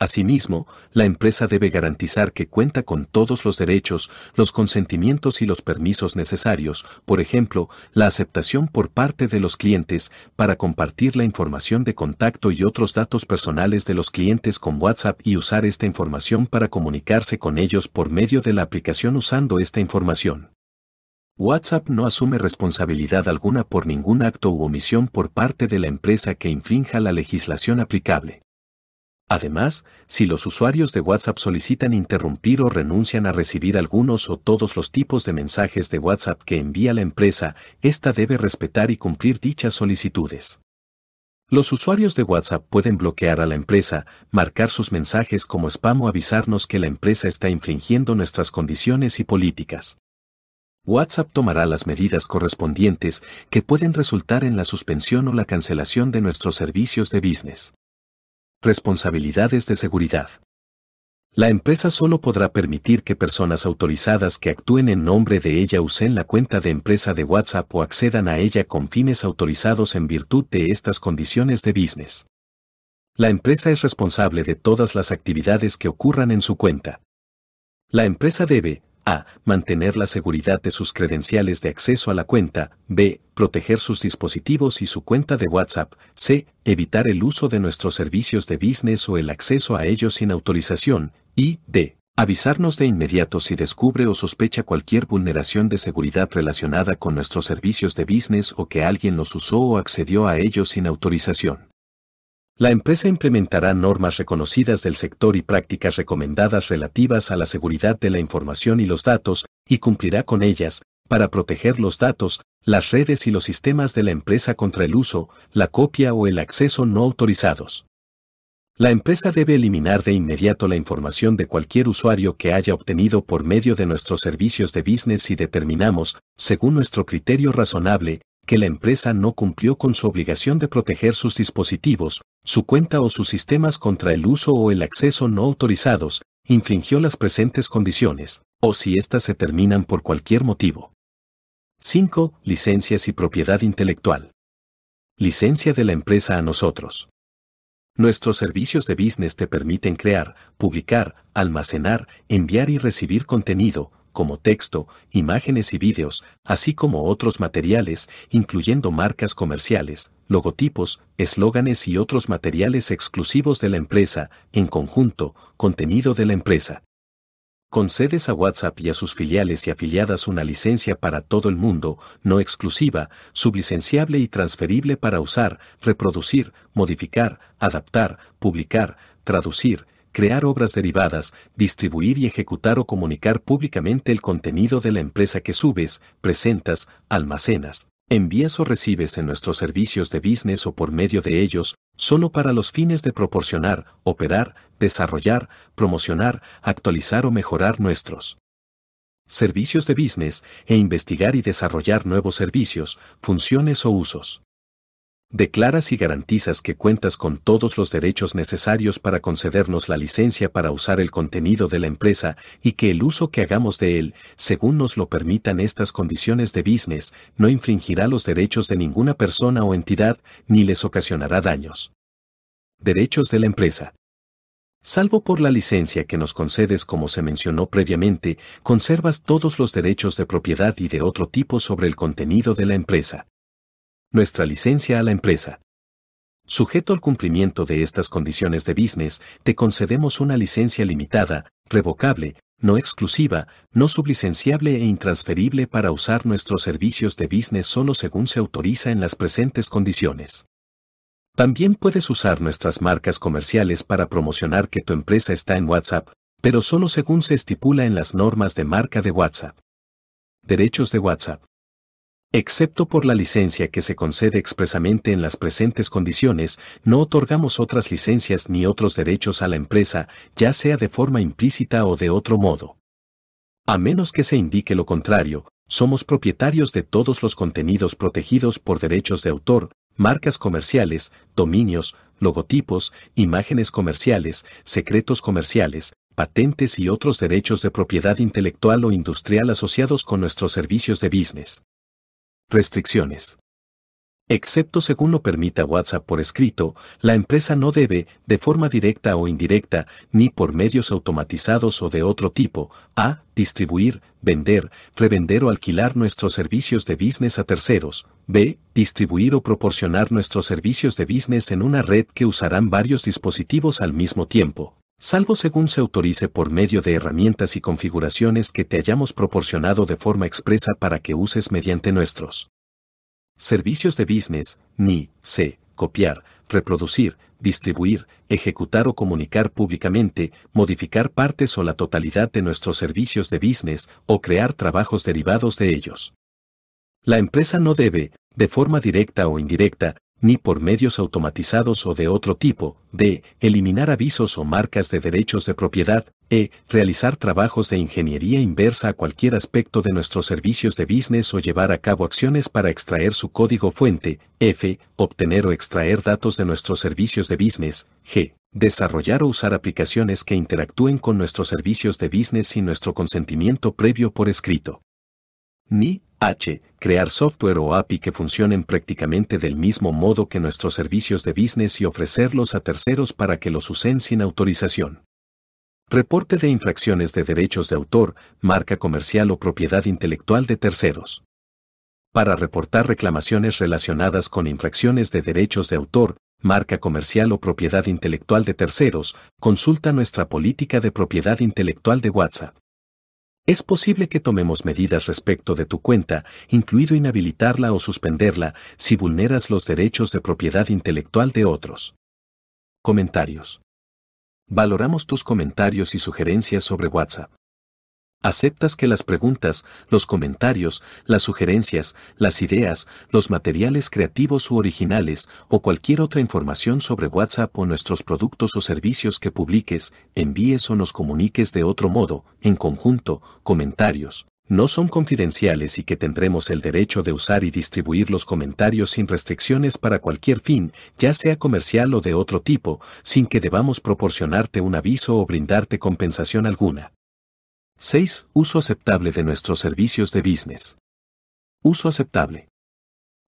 Asimismo, la empresa debe garantizar que cuenta con todos los derechos, los consentimientos y los permisos necesarios, por ejemplo, la aceptación por parte de los clientes para compartir la información de contacto y otros datos personales de los clientes con WhatsApp y usar esta información para comunicarse con ellos por medio de la aplicación usando esta información. WhatsApp no asume responsabilidad alguna por ningún acto u omisión por parte de la empresa que infrinja la legislación aplicable. Además, si los usuarios de WhatsApp solicitan interrumpir o renuncian a recibir algunos o todos los tipos de mensajes de WhatsApp que envía la empresa, ésta debe respetar y cumplir dichas solicitudes. Los usuarios de WhatsApp pueden bloquear a la empresa, marcar sus mensajes como spam o avisarnos que la empresa está infringiendo nuestras condiciones y políticas. WhatsApp tomará las medidas correspondientes que pueden resultar en la suspensión o la cancelación de nuestros servicios de business. Responsabilidades de seguridad. La empresa solo podrá permitir que personas autorizadas que actúen en nombre de ella usen la cuenta de empresa de WhatsApp o accedan a ella con fines autorizados en virtud de estas condiciones de business. La empresa es responsable de todas las actividades que ocurran en su cuenta. La empresa debe, a. Mantener la seguridad de sus credenciales de acceso a la cuenta. B. Proteger sus dispositivos y su cuenta de WhatsApp. C. Evitar el uso de nuestros servicios de business o el acceso a ellos sin autorización. Y D. Avisarnos de inmediato si descubre o sospecha cualquier vulneración de seguridad relacionada con nuestros servicios de business o que alguien los usó o accedió a ellos sin autorización. La empresa implementará normas reconocidas del sector y prácticas recomendadas relativas a la seguridad de la información y los datos, y cumplirá con ellas, para proteger los datos, las redes y los sistemas de la empresa contra el uso, la copia o el acceso no autorizados. La empresa debe eliminar de inmediato la información de cualquier usuario que haya obtenido por medio de nuestros servicios de business si determinamos, según nuestro criterio razonable, que la empresa no cumplió con su obligación de proteger sus dispositivos, su cuenta o sus sistemas contra el uso o el acceso no autorizados, infringió las presentes condiciones, o si éstas se terminan por cualquier motivo. 5. Licencias y propiedad intelectual. Licencia de la empresa a nosotros. Nuestros servicios de business te permiten crear, publicar, almacenar, enviar y recibir contenido, como texto, imágenes y vídeos, así como otros materiales, incluyendo marcas comerciales, logotipos, eslóganes y otros materiales exclusivos de la empresa, en conjunto, contenido de la empresa. Concedes a WhatsApp y a sus filiales y afiliadas una licencia para todo el mundo, no exclusiva, sublicenciable y transferible para usar, reproducir, modificar, adaptar, publicar, traducir, crear obras derivadas, distribuir y ejecutar o comunicar públicamente el contenido de la empresa que subes, presentas, almacenas, envías o recibes en nuestros servicios de business o por medio de ellos, solo para los fines de proporcionar, operar, desarrollar, promocionar, actualizar o mejorar nuestros servicios de business e investigar y desarrollar nuevos servicios, funciones o usos. Declaras y garantizas que cuentas con todos los derechos necesarios para concedernos la licencia para usar el contenido de la empresa y que el uso que hagamos de él, según nos lo permitan estas condiciones de business, no infringirá los derechos de ninguna persona o entidad ni les ocasionará daños. Derechos de la empresa. Salvo por la licencia que nos concedes como se mencionó previamente, conservas todos los derechos de propiedad y de otro tipo sobre el contenido de la empresa nuestra licencia a la empresa. Sujeto al cumplimiento de estas condiciones de business, te concedemos una licencia limitada, revocable, no exclusiva, no sublicenciable e intransferible para usar nuestros servicios de business solo según se autoriza en las presentes condiciones. También puedes usar nuestras marcas comerciales para promocionar que tu empresa está en WhatsApp, pero solo según se estipula en las normas de marca de WhatsApp. Derechos de WhatsApp. Excepto por la licencia que se concede expresamente en las presentes condiciones, no otorgamos otras licencias ni otros derechos a la empresa, ya sea de forma implícita o de otro modo. A menos que se indique lo contrario, somos propietarios de todos los contenidos protegidos por derechos de autor, marcas comerciales, dominios, logotipos, imágenes comerciales, secretos comerciales, patentes y otros derechos de propiedad intelectual o industrial asociados con nuestros servicios de business. Restricciones. Excepto según lo permita WhatsApp por escrito, la empresa no debe, de forma directa o indirecta, ni por medios automatizados o de otro tipo, a. distribuir, vender, revender o alquilar nuestros servicios de business a terceros, b. distribuir o proporcionar nuestros servicios de business en una red que usarán varios dispositivos al mismo tiempo, salvo según se autorice por medio de herramientas y configuraciones que te hayamos proporcionado de forma expresa para que uses mediante nuestros servicios de business, ni, c, copiar, reproducir, distribuir, ejecutar o comunicar públicamente, modificar partes o la totalidad de nuestros servicios de business o crear trabajos derivados de ellos. La empresa no debe, de forma directa o indirecta, ni por medios automatizados o de otro tipo, d. eliminar avisos o marcas de derechos de propiedad, e. realizar trabajos de ingeniería inversa a cualquier aspecto de nuestros servicios de business o llevar a cabo acciones para extraer su código fuente, f. obtener o extraer datos de nuestros servicios de business, g. desarrollar o usar aplicaciones que interactúen con nuestros servicios de business sin nuestro consentimiento previo por escrito. Ni, H. Crear software o API que funcionen prácticamente del mismo modo que nuestros servicios de business y ofrecerlos a terceros para que los usen sin autorización. Reporte de infracciones de derechos de autor, marca comercial o propiedad intelectual de terceros. Para reportar reclamaciones relacionadas con infracciones de derechos de autor, marca comercial o propiedad intelectual de terceros, consulta nuestra política de propiedad intelectual de WhatsApp. Es posible que tomemos medidas respecto de tu cuenta, incluido inhabilitarla o suspenderla, si vulneras los derechos de propiedad intelectual de otros. Comentarios. Valoramos tus comentarios y sugerencias sobre WhatsApp. ¿Aceptas que las preguntas, los comentarios, las sugerencias, las ideas, los materiales creativos u originales o cualquier otra información sobre WhatsApp o nuestros productos o servicios que publiques, envíes o nos comuniques de otro modo, en conjunto, comentarios, no son confidenciales y que tendremos el derecho de usar y distribuir los comentarios sin restricciones para cualquier fin, ya sea comercial o de otro tipo, sin que debamos proporcionarte un aviso o brindarte compensación alguna. 6. Uso aceptable de nuestros servicios de business. Uso aceptable.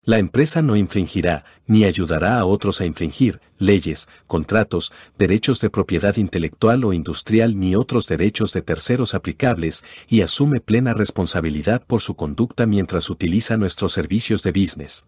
La empresa no infringirá, ni ayudará a otros a infringir, leyes, contratos, derechos de propiedad intelectual o industrial ni otros derechos de terceros aplicables, y asume plena responsabilidad por su conducta mientras utiliza nuestros servicios de business.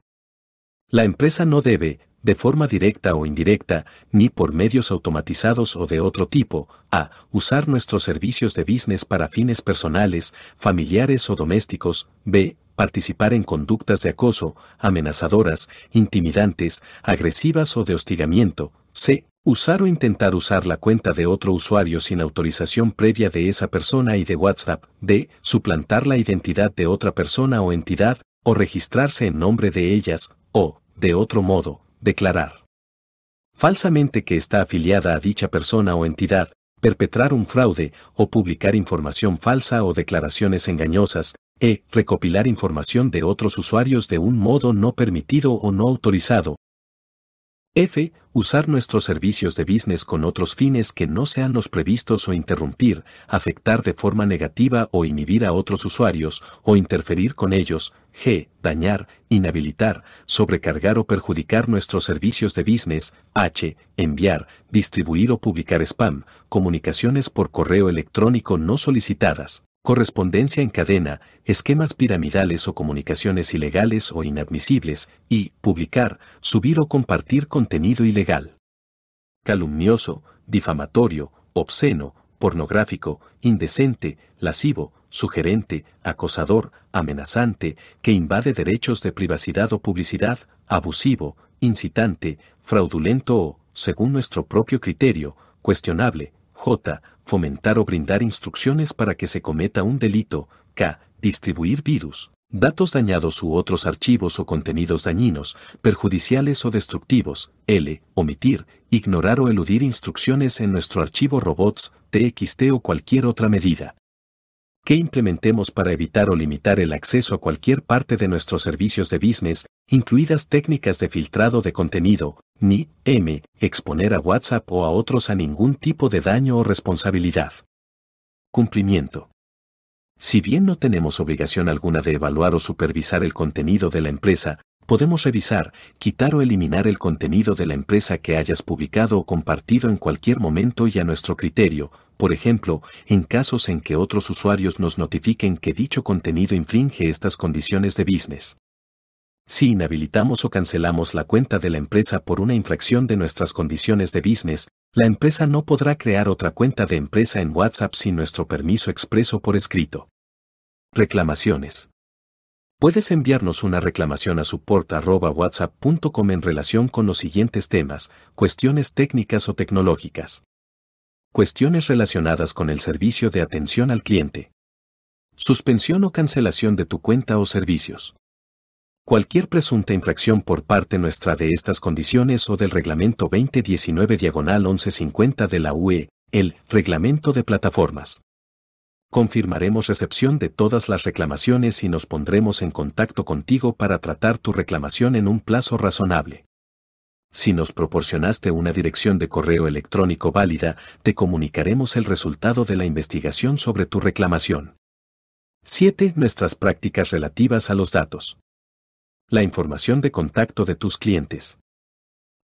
La empresa no debe, de forma directa o indirecta, ni por medios automatizados o de otro tipo, a usar nuestros servicios de business para fines personales, familiares o domésticos, b participar en conductas de acoso, amenazadoras, intimidantes, agresivas o de hostigamiento, c usar o intentar usar la cuenta de otro usuario sin autorización previa de esa persona y de WhatsApp, d suplantar la identidad de otra persona o entidad, o registrarse en nombre de ellas, o, de otro modo, declarar. Falsamente que está afiliada a dicha persona o entidad, perpetrar un fraude o publicar información falsa o declaraciones engañosas, e recopilar información de otros usuarios de un modo no permitido o no autorizado, F. Usar nuestros servicios de business con otros fines que no sean los previstos o interrumpir, afectar de forma negativa o inhibir a otros usuarios o interferir con ellos. G. Dañar, inhabilitar, sobrecargar o perjudicar nuestros servicios de business. H. Enviar, distribuir o publicar spam, comunicaciones por correo electrónico no solicitadas correspondencia en cadena, esquemas piramidales o comunicaciones ilegales o inadmisibles, y publicar, subir o compartir contenido ilegal. Calumnioso, difamatorio, obsceno, pornográfico, indecente, lascivo, sugerente, acosador, amenazante, que invade derechos de privacidad o publicidad, abusivo, incitante, fraudulento o, según nuestro propio criterio, cuestionable, J. Fomentar o brindar instrucciones para que se cometa un delito. K. Distribuir virus, datos dañados u otros archivos o contenidos dañinos, perjudiciales o destructivos. L. Omitir, ignorar o eludir instrucciones en nuestro archivo robots, TXT o cualquier otra medida que implementemos para evitar o limitar el acceso a cualquier parte de nuestros servicios de business, incluidas técnicas de filtrado de contenido, ni, M, exponer a WhatsApp o a otros a ningún tipo de daño o responsabilidad. Cumplimiento. Si bien no tenemos obligación alguna de evaluar o supervisar el contenido de la empresa, podemos revisar, quitar o eliminar el contenido de la empresa que hayas publicado o compartido en cualquier momento y a nuestro criterio, por ejemplo, en casos en que otros usuarios nos notifiquen que dicho contenido infringe estas condiciones de business. Si inhabilitamos o cancelamos la cuenta de la empresa por una infracción de nuestras condiciones de business, la empresa no podrá crear otra cuenta de empresa en WhatsApp sin nuestro permiso expreso por escrito. Reclamaciones. Puedes enviarnos una reclamación a support.whatsapp.com en relación con los siguientes temas, cuestiones técnicas o tecnológicas. Cuestiones relacionadas con el servicio de atención al cliente. Suspensión o cancelación de tu cuenta o servicios. Cualquier presunta infracción por parte nuestra de estas condiciones o del Reglamento 2019 Diagonal 1150 de la UE, el Reglamento de Plataformas. Confirmaremos recepción de todas las reclamaciones y nos pondremos en contacto contigo para tratar tu reclamación en un plazo razonable. Si nos proporcionaste una dirección de correo electrónico válida, te comunicaremos el resultado de la investigación sobre tu reclamación. 7. Nuestras prácticas relativas a los datos. La información de contacto de tus clientes.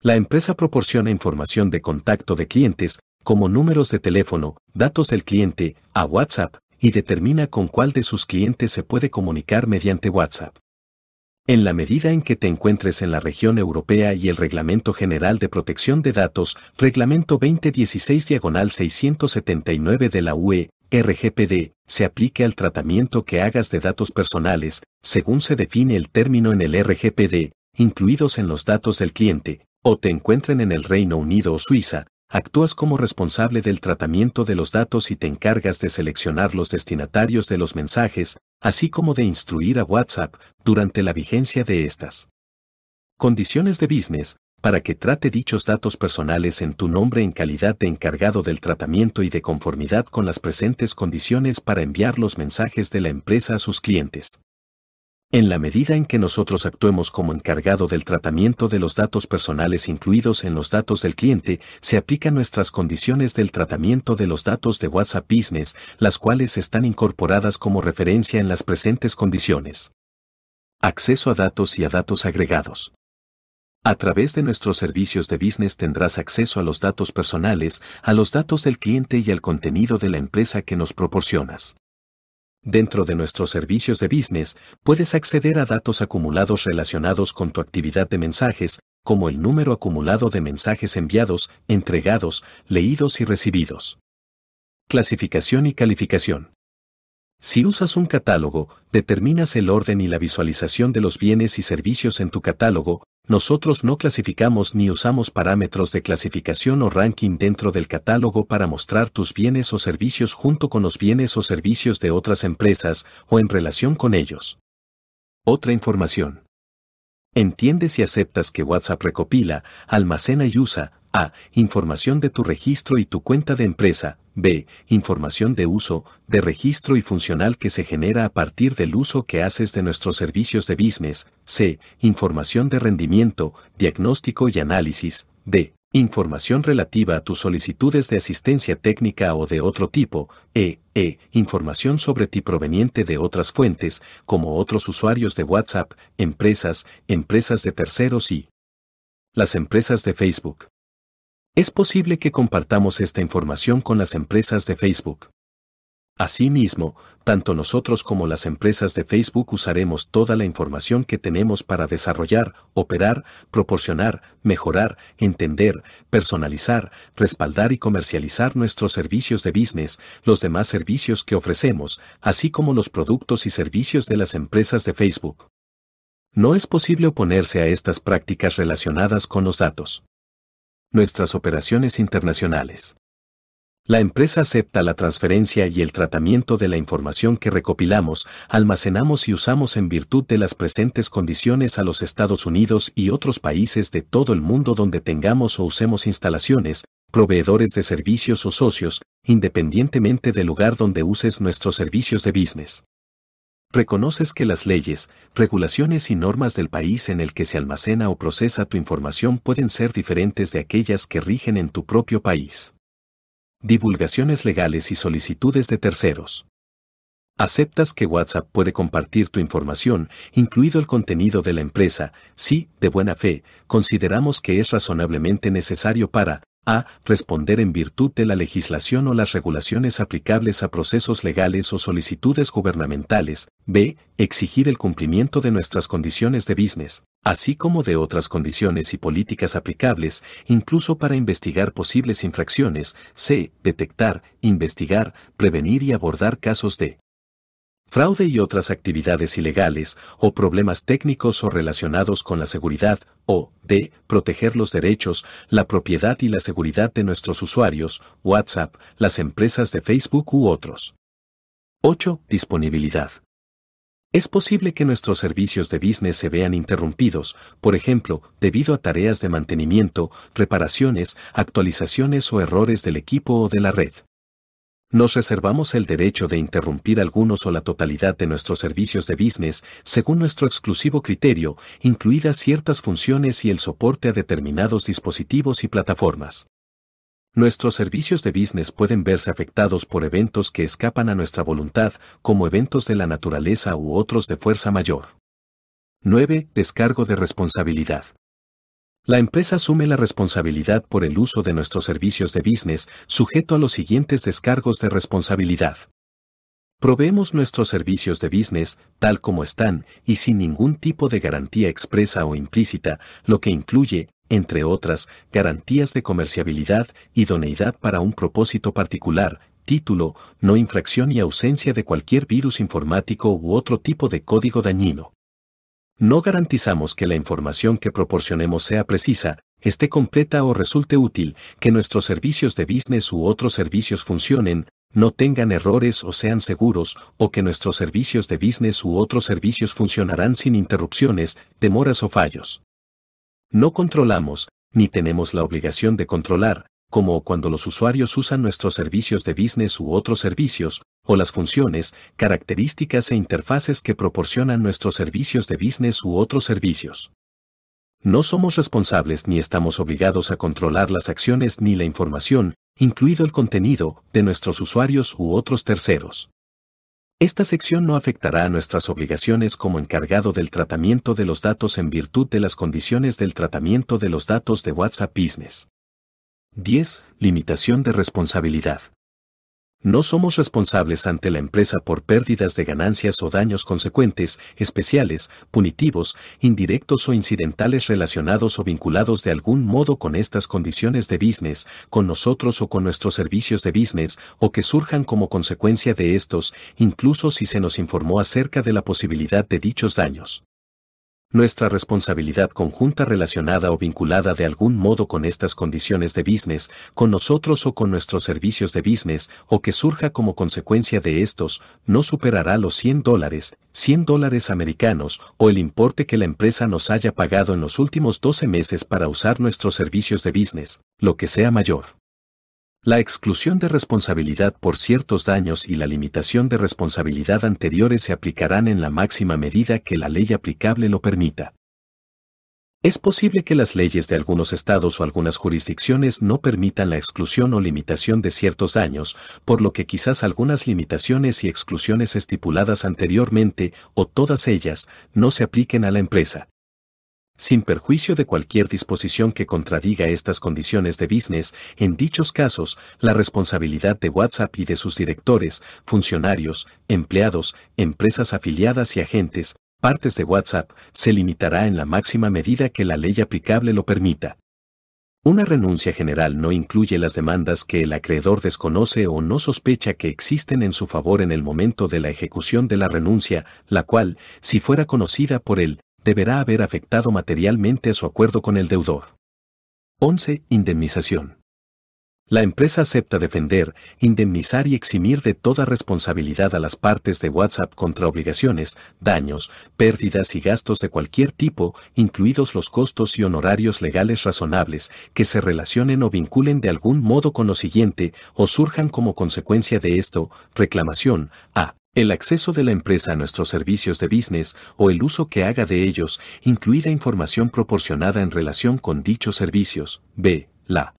La empresa proporciona información de contacto de clientes, como números de teléfono, datos del cliente, a WhatsApp, y determina con cuál de sus clientes se puede comunicar mediante WhatsApp. En la medida en que te encuentres en la región europea y el Reglamento General de Protección de Datos, Reglamento 2016 Diagonal 679 de la UE, RGPD, se aplique al tratamiento que hagas de datos personales, según se define el término en el RGPD, incluidos en los datos del cliente, o te encuentren en el Reino Unido o Suiza, actúas como responsable del tratamiento de los datos y te encargas de seleccionar los destinatarios de los mensajes, así como de instruir a WhatsApp durante la vigencia de estas. Condiciones de business, para que trate dichos datos personales en tu nombre en calidad de encargado del tratamiento y de conformidad con las presentes condiciones para enviar los mensajes de la empresa a sus clientes. En la medida en que nosotros actuemos como encargado del tratamiento de los datos personales incluidos en los datos del cliente, se aplican nuestras condiciones del tratamiento de los datos de WhatsApp Business, las cuales están incorporadas como referencia en las presentes condiciones. Acceso a datos y a datos agregados. A través de nuestros servicios de business tendrás acceso a los datos personales, a los datos del cliente y al contenido de la empresa que nos proporcionas. Dentro de nuestros servicios de business, puedes acceder a datos acumulados relacionados con tu actividad de mensajes, como el número acumulado de mensajes enviados, entregados, leídos y recibidos. Clasificación y calificación. Si usas un catálogo, determinas el orden y la visualización de los bienes y servicios en tu catálogo, nosotros no clasificamos ni usamos parámetros de clasificación o ranking dentro del catálogo para mostrar tus bienes o servicios junto con los bienes o servicios de otras empresas o en relación con ellos. Otra información. Entiendes y aceptas que WhatsApp recopila, almacena y usa, A. Información de tu registro y tu cuenta de empresa. B. Información de uso, de registro y funcional que se genera a partir del uso que haces de nuestros servicios de business. C. Información de rendimiento, diagnóstico y análisis. D. Información relativa a tus solicitudes de asistencia técnica o de otro tipo. E. E. Información sobre ti proveniente de otras fuentes, como otros usuarios de WhatsApp, empresas, empresas de terceros y las empresas de Facebook. Es posible que compartamos esta información con las empresas de Facebook. Asimismo, tanto nosotros como las empresas de Facebook usaremos toda la información que tenemos para desarrollar, operar, proporcionar, mejorar, entender, personalizar, respaldar y comercializar nuestros servicios de business, los demás servicios que ofrecemos, así como los productos y servicios de las empresas de Facebook. No es posible oponerse a estas prácticas relacionadas con los datos nuestras operaciones internacionales. La empresa acepta la transferencia y el tratamiento de la información que recopilamos, almacenamos y usamos en virtud de las presentes condiciones a los Estados Unidos y otros países de todo el mundo donde tengamos o usemos instalaciones, proveedores de servicios o socios, independientemente del lugar donde uses nuestros servicios de business. Reconoces que las leyes, regulaciones y normas del país en el que se almacena o procesa tu información pueden ser diferentes de aquellas que rigen en tu propio país. Divulgaciones legales y solicitudes de terceros. ¿Aceptas que WhatsApp puede compartir tu información, incluido el contenido de la empresa, si, de buena fe, consideramos que es razonablemente necesario para, a. Responder en virtud de la legislación o las regulaciones aplicables a procesos legales o solicitudes gubernamentales. B. Exigir el cumplimiento de nuestras condiciones de business, así como de otras condiciones y políticas aplicables, incluso para investigar posibles infracciones. C. Detectar, investigar, prevenir y abordar casos de fraude y otras actividades ilegales, o problemas técnicos o relacionados con la seguridad, o, d. proteger los derechos, la propiedad y la seguridad de nuestros usuarios, WhatsApp, las empresas de Facebook u otros. 8. Disponibilidad. Es posible que nuestros servicios de business se vean interrumpidos, por ejemplo, debido a tareas de mantenimiento, reparaciones, actualizaciones o errores del equipo o de la red. Nos reservamos el derecho de interrumpir algunos o la totalidad de nuestros servicios de business según nuestro exclusivo criterio, incluidas ciertas funciones y el soporte a determinados dispositivos y plataformas. Nuestros servicios de business pueden verse afectados por eventos que escapan a nuestra voluntad, como eventos de la naturaleza u otros de fuerza mayor. 9. Descargo de responsabilidad. La empresa asume la responsabilidad por el uso de nuestros servicios de business sujeto a los siguientes descargos de responsabilidad. Proveemos nuestros servicios de business tal como están y sin ningún tipo de garantía expresa o implícita, lo que incluye, entre otras, garantías de comerciabilidad, idoneidad para un propósito particular, título, no infracción y ausencia de cualquier virus informático u otro tipo de código dañino. No garantizamos que la información que proporcionemos sea precisa, esté completa o resulte útil, que nuestros servicios de business u otros servicios funcionen, no tengan errores o sean seguros, o que nuestros servicios de business u otros servicios funcionarán sin interrupciones, demoras o fallos. No controlamos, ni tenemos la obligación de controlar, como cuando los usuarios usan nuestros servicios de business u otros servicios, o las funciones, características e interfaces que proporcionan nuestros servicios de business u otros servicios. No somos responsables ni estamos obligados a controlar las acciones ni la información, incluido el contenido, de nuestros usuarios u otros terceros. Esta sección no afectará a nuestras obligaciones como encargado del tratamiento de los datos en virtud de las condiciones del tratamiento de los datos de WhatsApp Business. 10. Limitación de responsabilidad. No somos responsables ante la empresa por pérdidas de ganancias o daños consecuentes, especiales, punitivos, indirectos o incidentales relacionados o vinculados de algún modo con estas condiciones de business, con nosotros o con nuestros servicios de business, o que surjan como consecuencia de estos, incluso si se nos informó acerca de la posibilidad de dichos daños. Nuestra responsabilidad conjunta relacionada o vinculada de algún modo con estas condiciones de business, con nosotros o con nuestros servicios de business, o que surja como consecuencia de estos, no superará los 100 dólares, 100 dólares americanos, o el importe que la empresa nos haya pagado en los últimos 12 meses para usar nuestros servicios de business, lo que sea mayor. La exclusión de responsabilidad por ciertos daños y la limitación de responsabilidad anteriores se aplicarán en la máxima medida que la ley aplicable lo permita. Es posible que las leyes de algunos estados o algunas jurisdicciones no permitan la exclusión o limitación de ciertos daños, por lo que quizás algunas limitaciones y exclusiones estipuladas anteriormente, o todas ellas, no se apliquen a la empresa sin perjuicio de cualquier disposición que contradiga estas condiciones de business, en dichos casos, la responsabilidad de WhatsApp y de sus directores, funcionarios, empleados, empresas afiliadas y agentes, partes de WhatsApp, se limitará en la máxima medida que la ley aplicable lo permita. Una renuncia general no incluye las demandas que el acreedor desconoce o no sospecha que existen en su favor en el momento de la ejecución de la renuncia, la cual, si fuera conocida por él, deberá haber afectado materialmente a su acuerdo con el deudor. 11. Indemnización. La empresa acepta defender, indemnizar y eximir de toda responsabilidad a las partes de WhatsApp contra obligaciones, daños, pérdidas y gastos de cualquier tipo, incluidos los costos y honorarios legales razonables, que se relacionen o vinculen de algún modo con lo siguiente o surjan como consecuencia de esto, reclamación, a. El acceso de la empresa a nuestros servicios de business o el uso que haga de ellos, incluida información proporcionada en relación con dichos servicios. B. La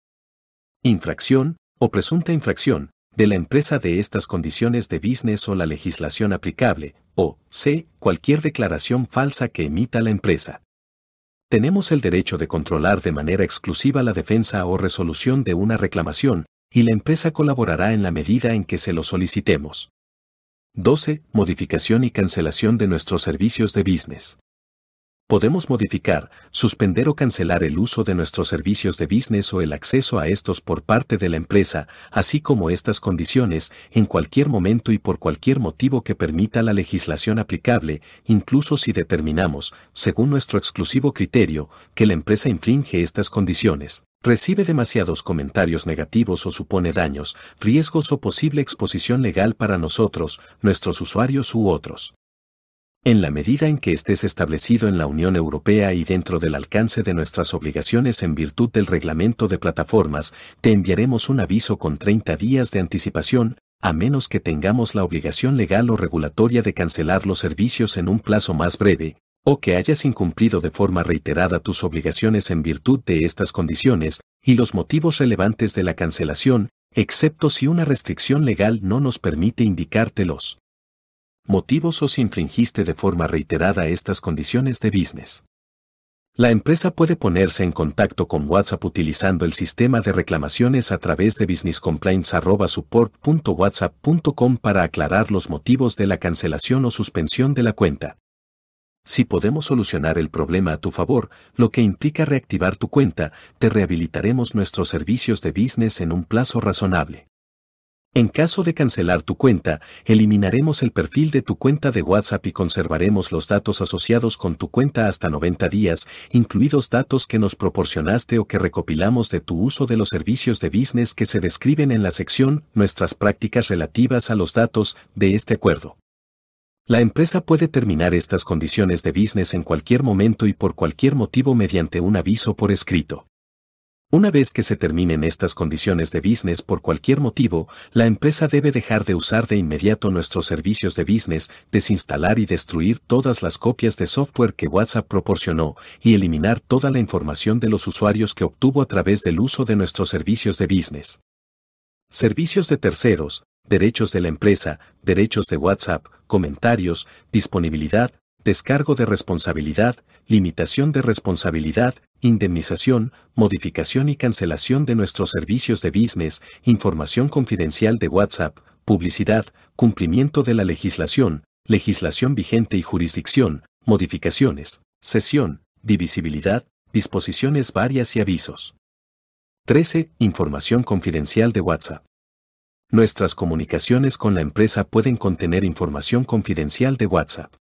infracción, o presunta infracción, de la empresa de estas condiciones de business o la legislación aplicable. O C. Cualquier declaración falsa que emita la empresa. Tenemos el derecho de controlar de manera exclusiva la defensa o resolución de una reclamación, y la empresa colaborará en la medida en que se lo solicitemos. 12. Modificación y cancelación de nuestros servicios de business. Podemos modificar, suspender o cancelar el uso de nuestros servicios de business o el acceso a estos por parte de la empresa, así como estas condiciones, en cualquier momento y por cualquier motivo que permita la legislación aplicable, incluso si determinamos, según nuestro exclusivo criterio, que la empresa infringe estas condiciones recibe demasiados comentarios negativos o supone daños, riesgos o posible exposición legal para nosotros, nuestros usuarios u otros. En la medida en que estés establecido en la Unión Europea y dentro del alcance de nuestras obligaciones en virtud del reglamento de plataformas, te enviaremos un aviso con 30 días de anticipación, a menos que tengamos la obligación legal o regulatoria de cancelar los servicios en un plazo más breve, o que hayas incumplido de forma reiterada tus obligaciones en virtud de estas condiciones, y los motivos relevantes de la cancelación, excepto si una restricción legal no nos permite indicártelos. Motivos o si infringiste de forma reiterada estas condiciones de business. La empresa puede ponerse en contacto con WhatsApp utilizando el sistema de reclamaciones a través de businesscomplaints.support.whatsapp.com para aclarar los motivos de la cancelación o suspensión de la cuenta. Si podemos solucionar el problema a tu favor, lo que implica reactivar tu cuenta, te rehabilitaremos nuestros servicios de business en un plazo razonable. En caso de cancelar tu cuenta, eliminaremos el perfil de tu cuenta de WhatsApp y conservaremos los datos asociados con tu cuenta hasta 90 días, incluidos datos que nos proporcionaste o que recopilamos de tu uso de los servicios de business que se describen en la sección Nuestras prácticas relativas a los datos de este acuerdo. La empresa puede terminar estas condiciones de business en cualquier momento y por cualquier motivo mediante un aviso por escrito. Una vez que se terminen estas condiciones de business por cualquier motivo, la empresa debe dejar de usar de inmediato nuestros servicios de business, desinstalar y destruir todas las copias de software que WhatsApp proporcionó y eliminar toda la información de los usuarios que obtuvo a través del uso de nuestros servicios de business. Servicios de terceros, derechos de la empresa, derechos de WhatsApp, comentarios, disponibilidad, descargo de responsabilidad, limitación de responsabilidad, indemnización, modificación y cancelación de nuestros servicios de business, información confidencial de WhatsApp, publicidad, cumplimiento de la legislación, legislación vigente y jurisdicción, modificaciones, sesión, divisibilidad, disposiciones varias y avisos. 13. Información confidencial de WhatsApp. Nuestras comunicaciones con la empresa pueden contener información confidencial de WhatsApp.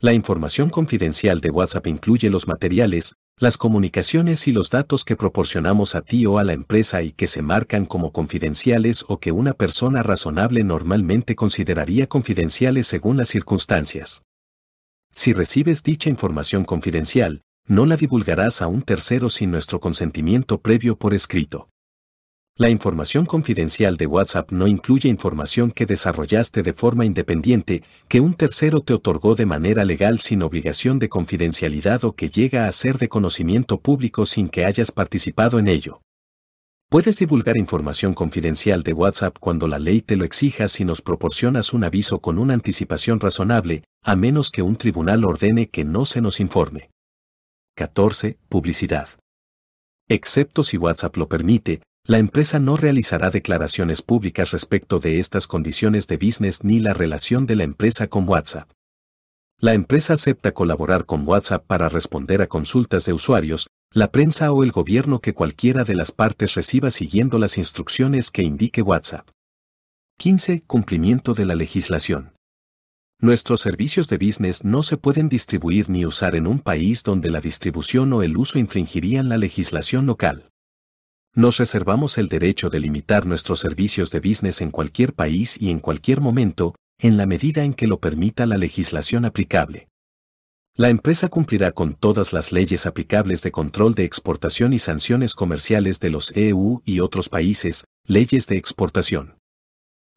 La información confidencial de WhatsApp incluye los materiales, las comunicaciones y los datos que proporcionamos a ti o a la empresa y que se marcan como confidenciales o que una persona razonable normalmente consideraría confidenciales según las circunstancias. Si recibes dicha información confidencial, no la divulgarás a un tercero sin nuestro consentimiento previo por escrito. La información confidencial de WhatsApp no incluye información que desarrollaste de forma independiente, que un tercero te otorgó de manera legal sin obligación de confidencialidad o que llega a ser de conocimiento público sin que hayas participado en ello. Puedes divulgar información confidencial de WhatsApp cuando la ley te lo exija si nos proporcionas un aviso con una anticipación razonable, a menos que un tribunal ordene que no se nos informe. 14. Publicidad. Excepto si WhatsApp lo permite, la empresa no realizará declaraciones públicas respecto de estas condiciones de business ni la relación de la empresa con WhatsApp. La empresa acepta colaborar con WhatsApp para responder a consultas de usuarios, la prensa o el gobierno que cualquiera de las partes reciba siguiendo las instrucciones que indique WhatsApp. 15. Cumplimiento de la legislación. Nuestros servicios de business no se pueden distribuir ni usar en un país donde la distribución o el uso infringirían la legislación local. Nos reservamos el derecho de limitar nuestros servicios de business en cualquier país y en cualquier momento, en la medida en que lo permita la legislación aplicable. La empresa cumplirá con todas las leyes aplicables de control de exportación y sanciones comerciales de los EU y otros países, leyes de exportación.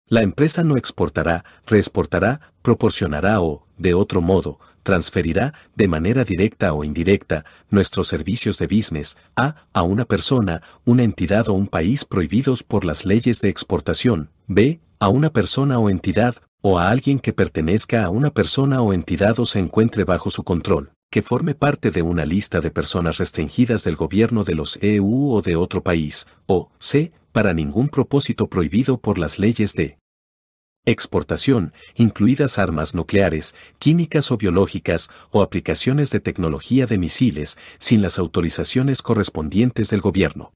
La empresa no exportará, reexportará, proporcionará o, de otro modo, transferirá, de manera directa o indirecta, nuestros servicios de business a, a una persona, una entidad o un país prohibidos por las leyes de exportación, b, a una persona o entidad, o a alguien que pertenezca a una persona o entidad o se encuentre bajo su control, que forme parte de una lista de personas restringidas del gobierno de los EU o de otro país, o c, para ningún propósito prohibido por las leyes de exportación, incluidas armas nucleares, químicas o biológicas, o aplicaciones de tecnología de misiles, sin las autorizaciones correspondientes del gobierno.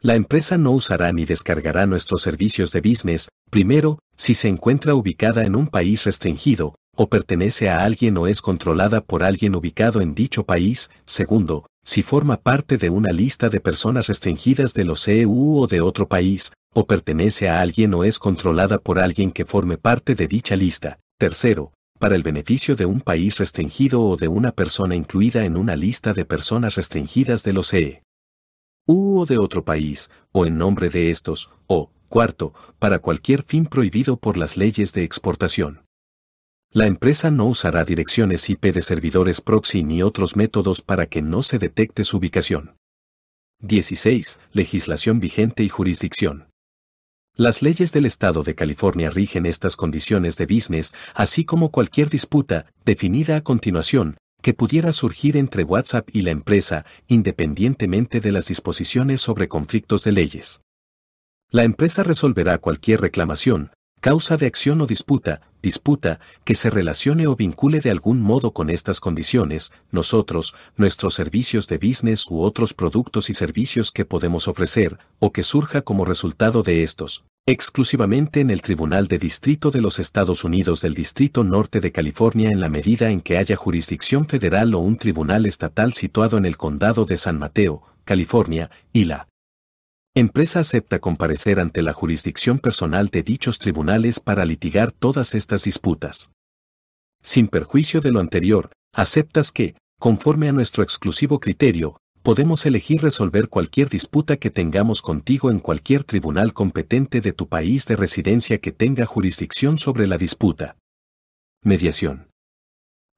La empresa no usará ni descargará nuestros servicios de business, primero, si se encuentra ubicada en un país restringido, o pertenece a alguien o es controlada por alguien ubicado en dicho país, segundo, si forma parte de una lista de personas restringidas de los EU o de otro país, o pertenece a alguien o es controlada por alguien que forme parte de dicha lista. Tercero, para el beneficio de un país restringido o de una persona incluida en una lista de personas restringidas de los EU o de otro país, o en nombre de estos, o, cuarto, para cualquier fin prohibido por las leyes de exportación. La empresa no usará direcciones IP de servidores proxy ni otros métodos para que no se detecte su ubicación. 16. Legislación vigente y jurisdicción. Las leyes del Estado de California rigen estas condiciones de business, así como cualquier disputa, definida a continuación, que pudiera surgir entre WhatsApp y la empresa, independientemente de las disposiciones sobre conflictos de leyes. La empresa resolverá cualquier reclamación, causa de acción o disputa, disputa, que se relacione o vincule de algún modo con estas condiciones, nosotros, nuestros servicios de business u otros productos y servicios que podemos ofrecer, o que surja como resultado de estos, exclusivamente en el Tribunal de Distrito de los Estados Unidos del Distrito Norte de California en la medida en que haya jurisdicción federal o un tribunal estatal situado en el Condado de San Mateo, California, y la Empresa acepta comparecer ante la jurisdicción personal de dichos tribunales para litigar todas estas disputas. Sin perjuicio de lo anterior, aceptas que, conforme a nuestro exclusivo criterio, podemos elegir resolver cualquier disputa que tengamos contigo en cualquier tribunal competente de tu país de residencia que tenga jurisdicción sobre la disputa. Mediación.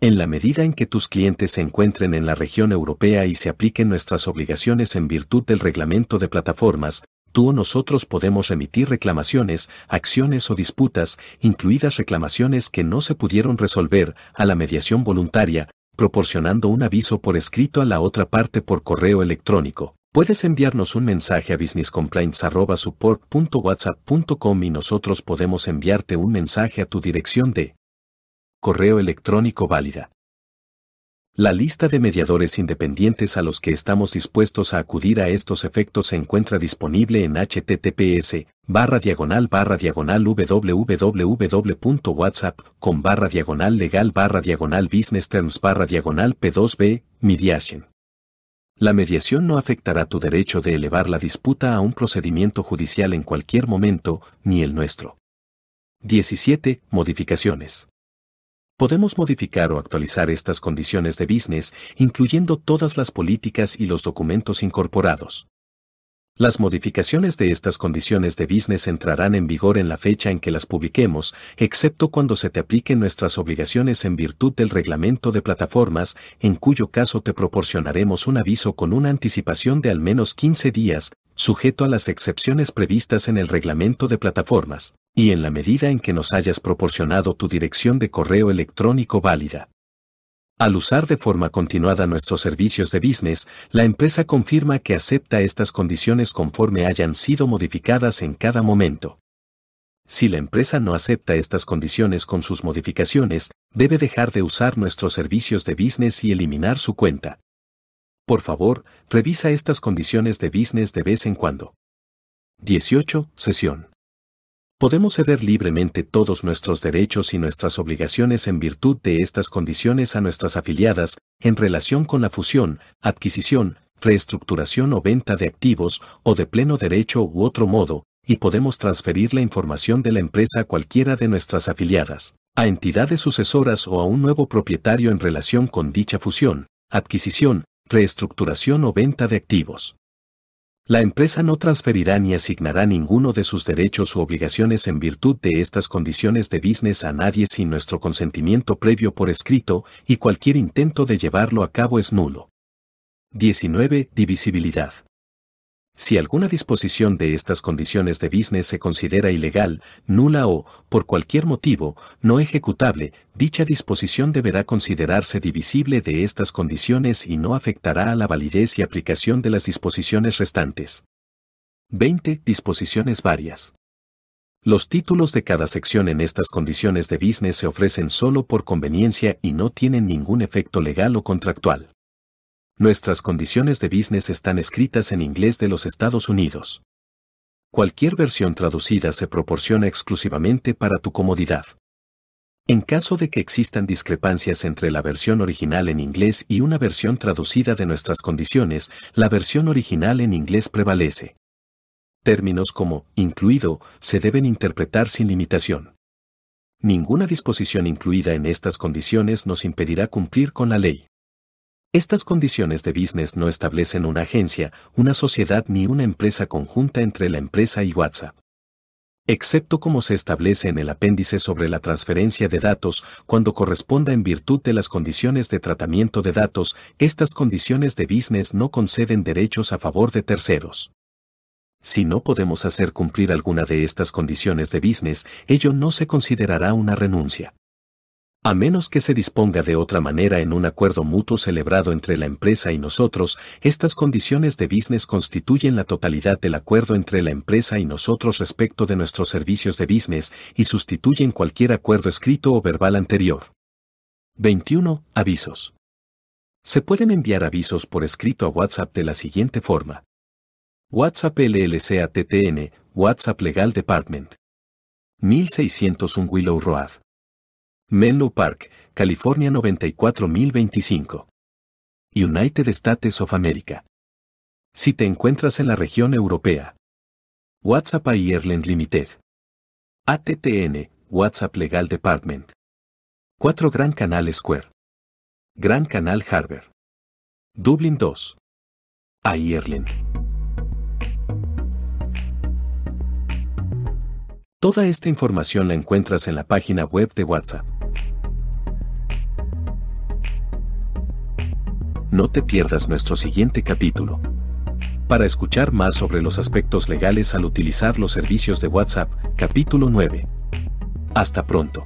En la medida en que tus clientes se encuentren en la región europea y se apliquen nuestras obligaciones en virtud del reglamento de plataformas, tú o nosotros podemos remitir reclamaciones, acciones o disputas, incluidas reclamaciones que no se pudieron resolver, a la mediación voluntaria, proporcionando un aviso por escrito a la otra parte por correo electrónico. Puedes enviarnos un mensaje a businesscomplaints.support.whatsapp.com y nosotros podemos enviarte un mensaje a tu dirección de correo electrónico válida. La lista de mediadores independientes a los que estamos dispuestos a acudir a estos efectos se encuentra disponible en https barra diagonal barra diagonal www.whatsapp.com barra diagonal legal barra diagonal business terms barra diagonal p2b mediation. La mediación no afectará tu derecho de elevar la disputa a un procedimiento judicial en cualquier momento, ni el nuestro. 17. Modificaciones. Podemos modificar o actualizar estas condiciones de business, incluyendo todas las políticas y los documentos incorporados. Las modificaciones de estas condiciones de business entrarán en vigor en la fecha en que las publiquemos, excepto cuando se te apliquen nuestras obligaciones en virtud del reglamento de plataformas, en cuyo caso te proporcionaremos un aviso con una anticipación de al menos 15 días, sujeto a las excepciones previstas en el reglamento de plataformas, y en la medida en que nos hayas proporcionado tu dirección de correo electrónico válida. Al usar de forma continuada nuestros servicios de business, la empresa confirma que acepta estas condiciones conforme hayan sido modificadas en cada momento. Si la empresa no acepta estas condiciones con sus modificaciones, debe dejar de usar nuestros servicios de business y eliminar su cuenta. Por favor, revisa estas condiciones de business de vez en cuando. 18. Sesión. Podemos ceder libremente todos nuestros derechos y nuestras obligaciones en virtud de estas condiciones a nuestras afiliadas, en relación con la fusión, adquisición, reestructuración o venta de activos, o de pleno derecho u otro modo, y podemos transferir la información de la empresa a cualquiera de nuestras afiliadas, a entidades sucesoras o a un nuevo propietario en relación con dicha fusión, adquisición, reestructuración o venta de activos. La empresa no transferirá ni asignará ninguno de sus derechos u obligaciones en virtud de estas condiciones de business a nadie sin nuestro consentimiento previo por escrito y cualquier intento de llevarlo a cabo es nulo. 19. Divisibilidad. Si alguna disposición de estas condiciones de business se considera ilegal, nula o, por cualquier motivo, no ejecutable, dicha disposición deberá considerarse divisible de estas condiciones y no afectará a la validez y aplicación de las disposiciones restantes. 20. Disposiciones varias. Los títulos de cada sección en estas condiciones de business se ofrecen solo por conveniencia y no tienen ningún efecto legal o contractual. Nuestras condiciones de business están escritas en inglés de los Estados Unidos. Cualquier versión traducida se proporciona exclusivamente para tu comodidad. En caso de que existan discrepancias entre la versión original en inglés y una versión traducida de nuestras condiciones, la versión original en inglés prevalece. Términos como incluido se deben interpretar sin limitación. Ninguna disposición incluida en estas condiciones nos impedirá cumplir con la ley. Estas condiciones de business no establecen una agencia, una sociedad ni una empresa conjunta entre la empresa y WhatsApp. Excepto como se establece en el apéndice sobre la transferencia de datos, cuando corresponda en virtud de las condiciones de tratamiento de datos, estas condiciones de business no conceden derechos a favor de terceros. Si no podemos hacer cumplir alguna de estas condiciones de business, ello no se considerará una renuncia. A menos que se disponga de otra manera en un acuerdo mutuo celebrado entre la empresa y nosotros, estas condiciones de business constituyen la totalidad del acuerdo entre la empresa y nosotros respecto de nuestros servicios de business y sustituyen cualquier acuerdo escrito o verbal anterior. 21. Avisos. Se pueden enviar avisos por escrito a WhatsApp de la siguiente forma. WhatsApp LLC ATTN, WhatsApp Legal Department. 1601 Willow Road. Menlo Park, California 94025. United States of America. Si te encuentras en la región europea. WhatsApp Ireland Limited. ATTN, WhatsApp Legal Department. 4 Gran Canal Square. Gran Canal Harbor. Dublin 2. Ireland. Toda esta información la encuentras en la página web de WhatsApp. No te pierdas nuestro siguiente capítulo. Para escuchar más sobre los aspectos legales al utilizar los servicios de WhatsApp, capítulo 9. Hasta pronto.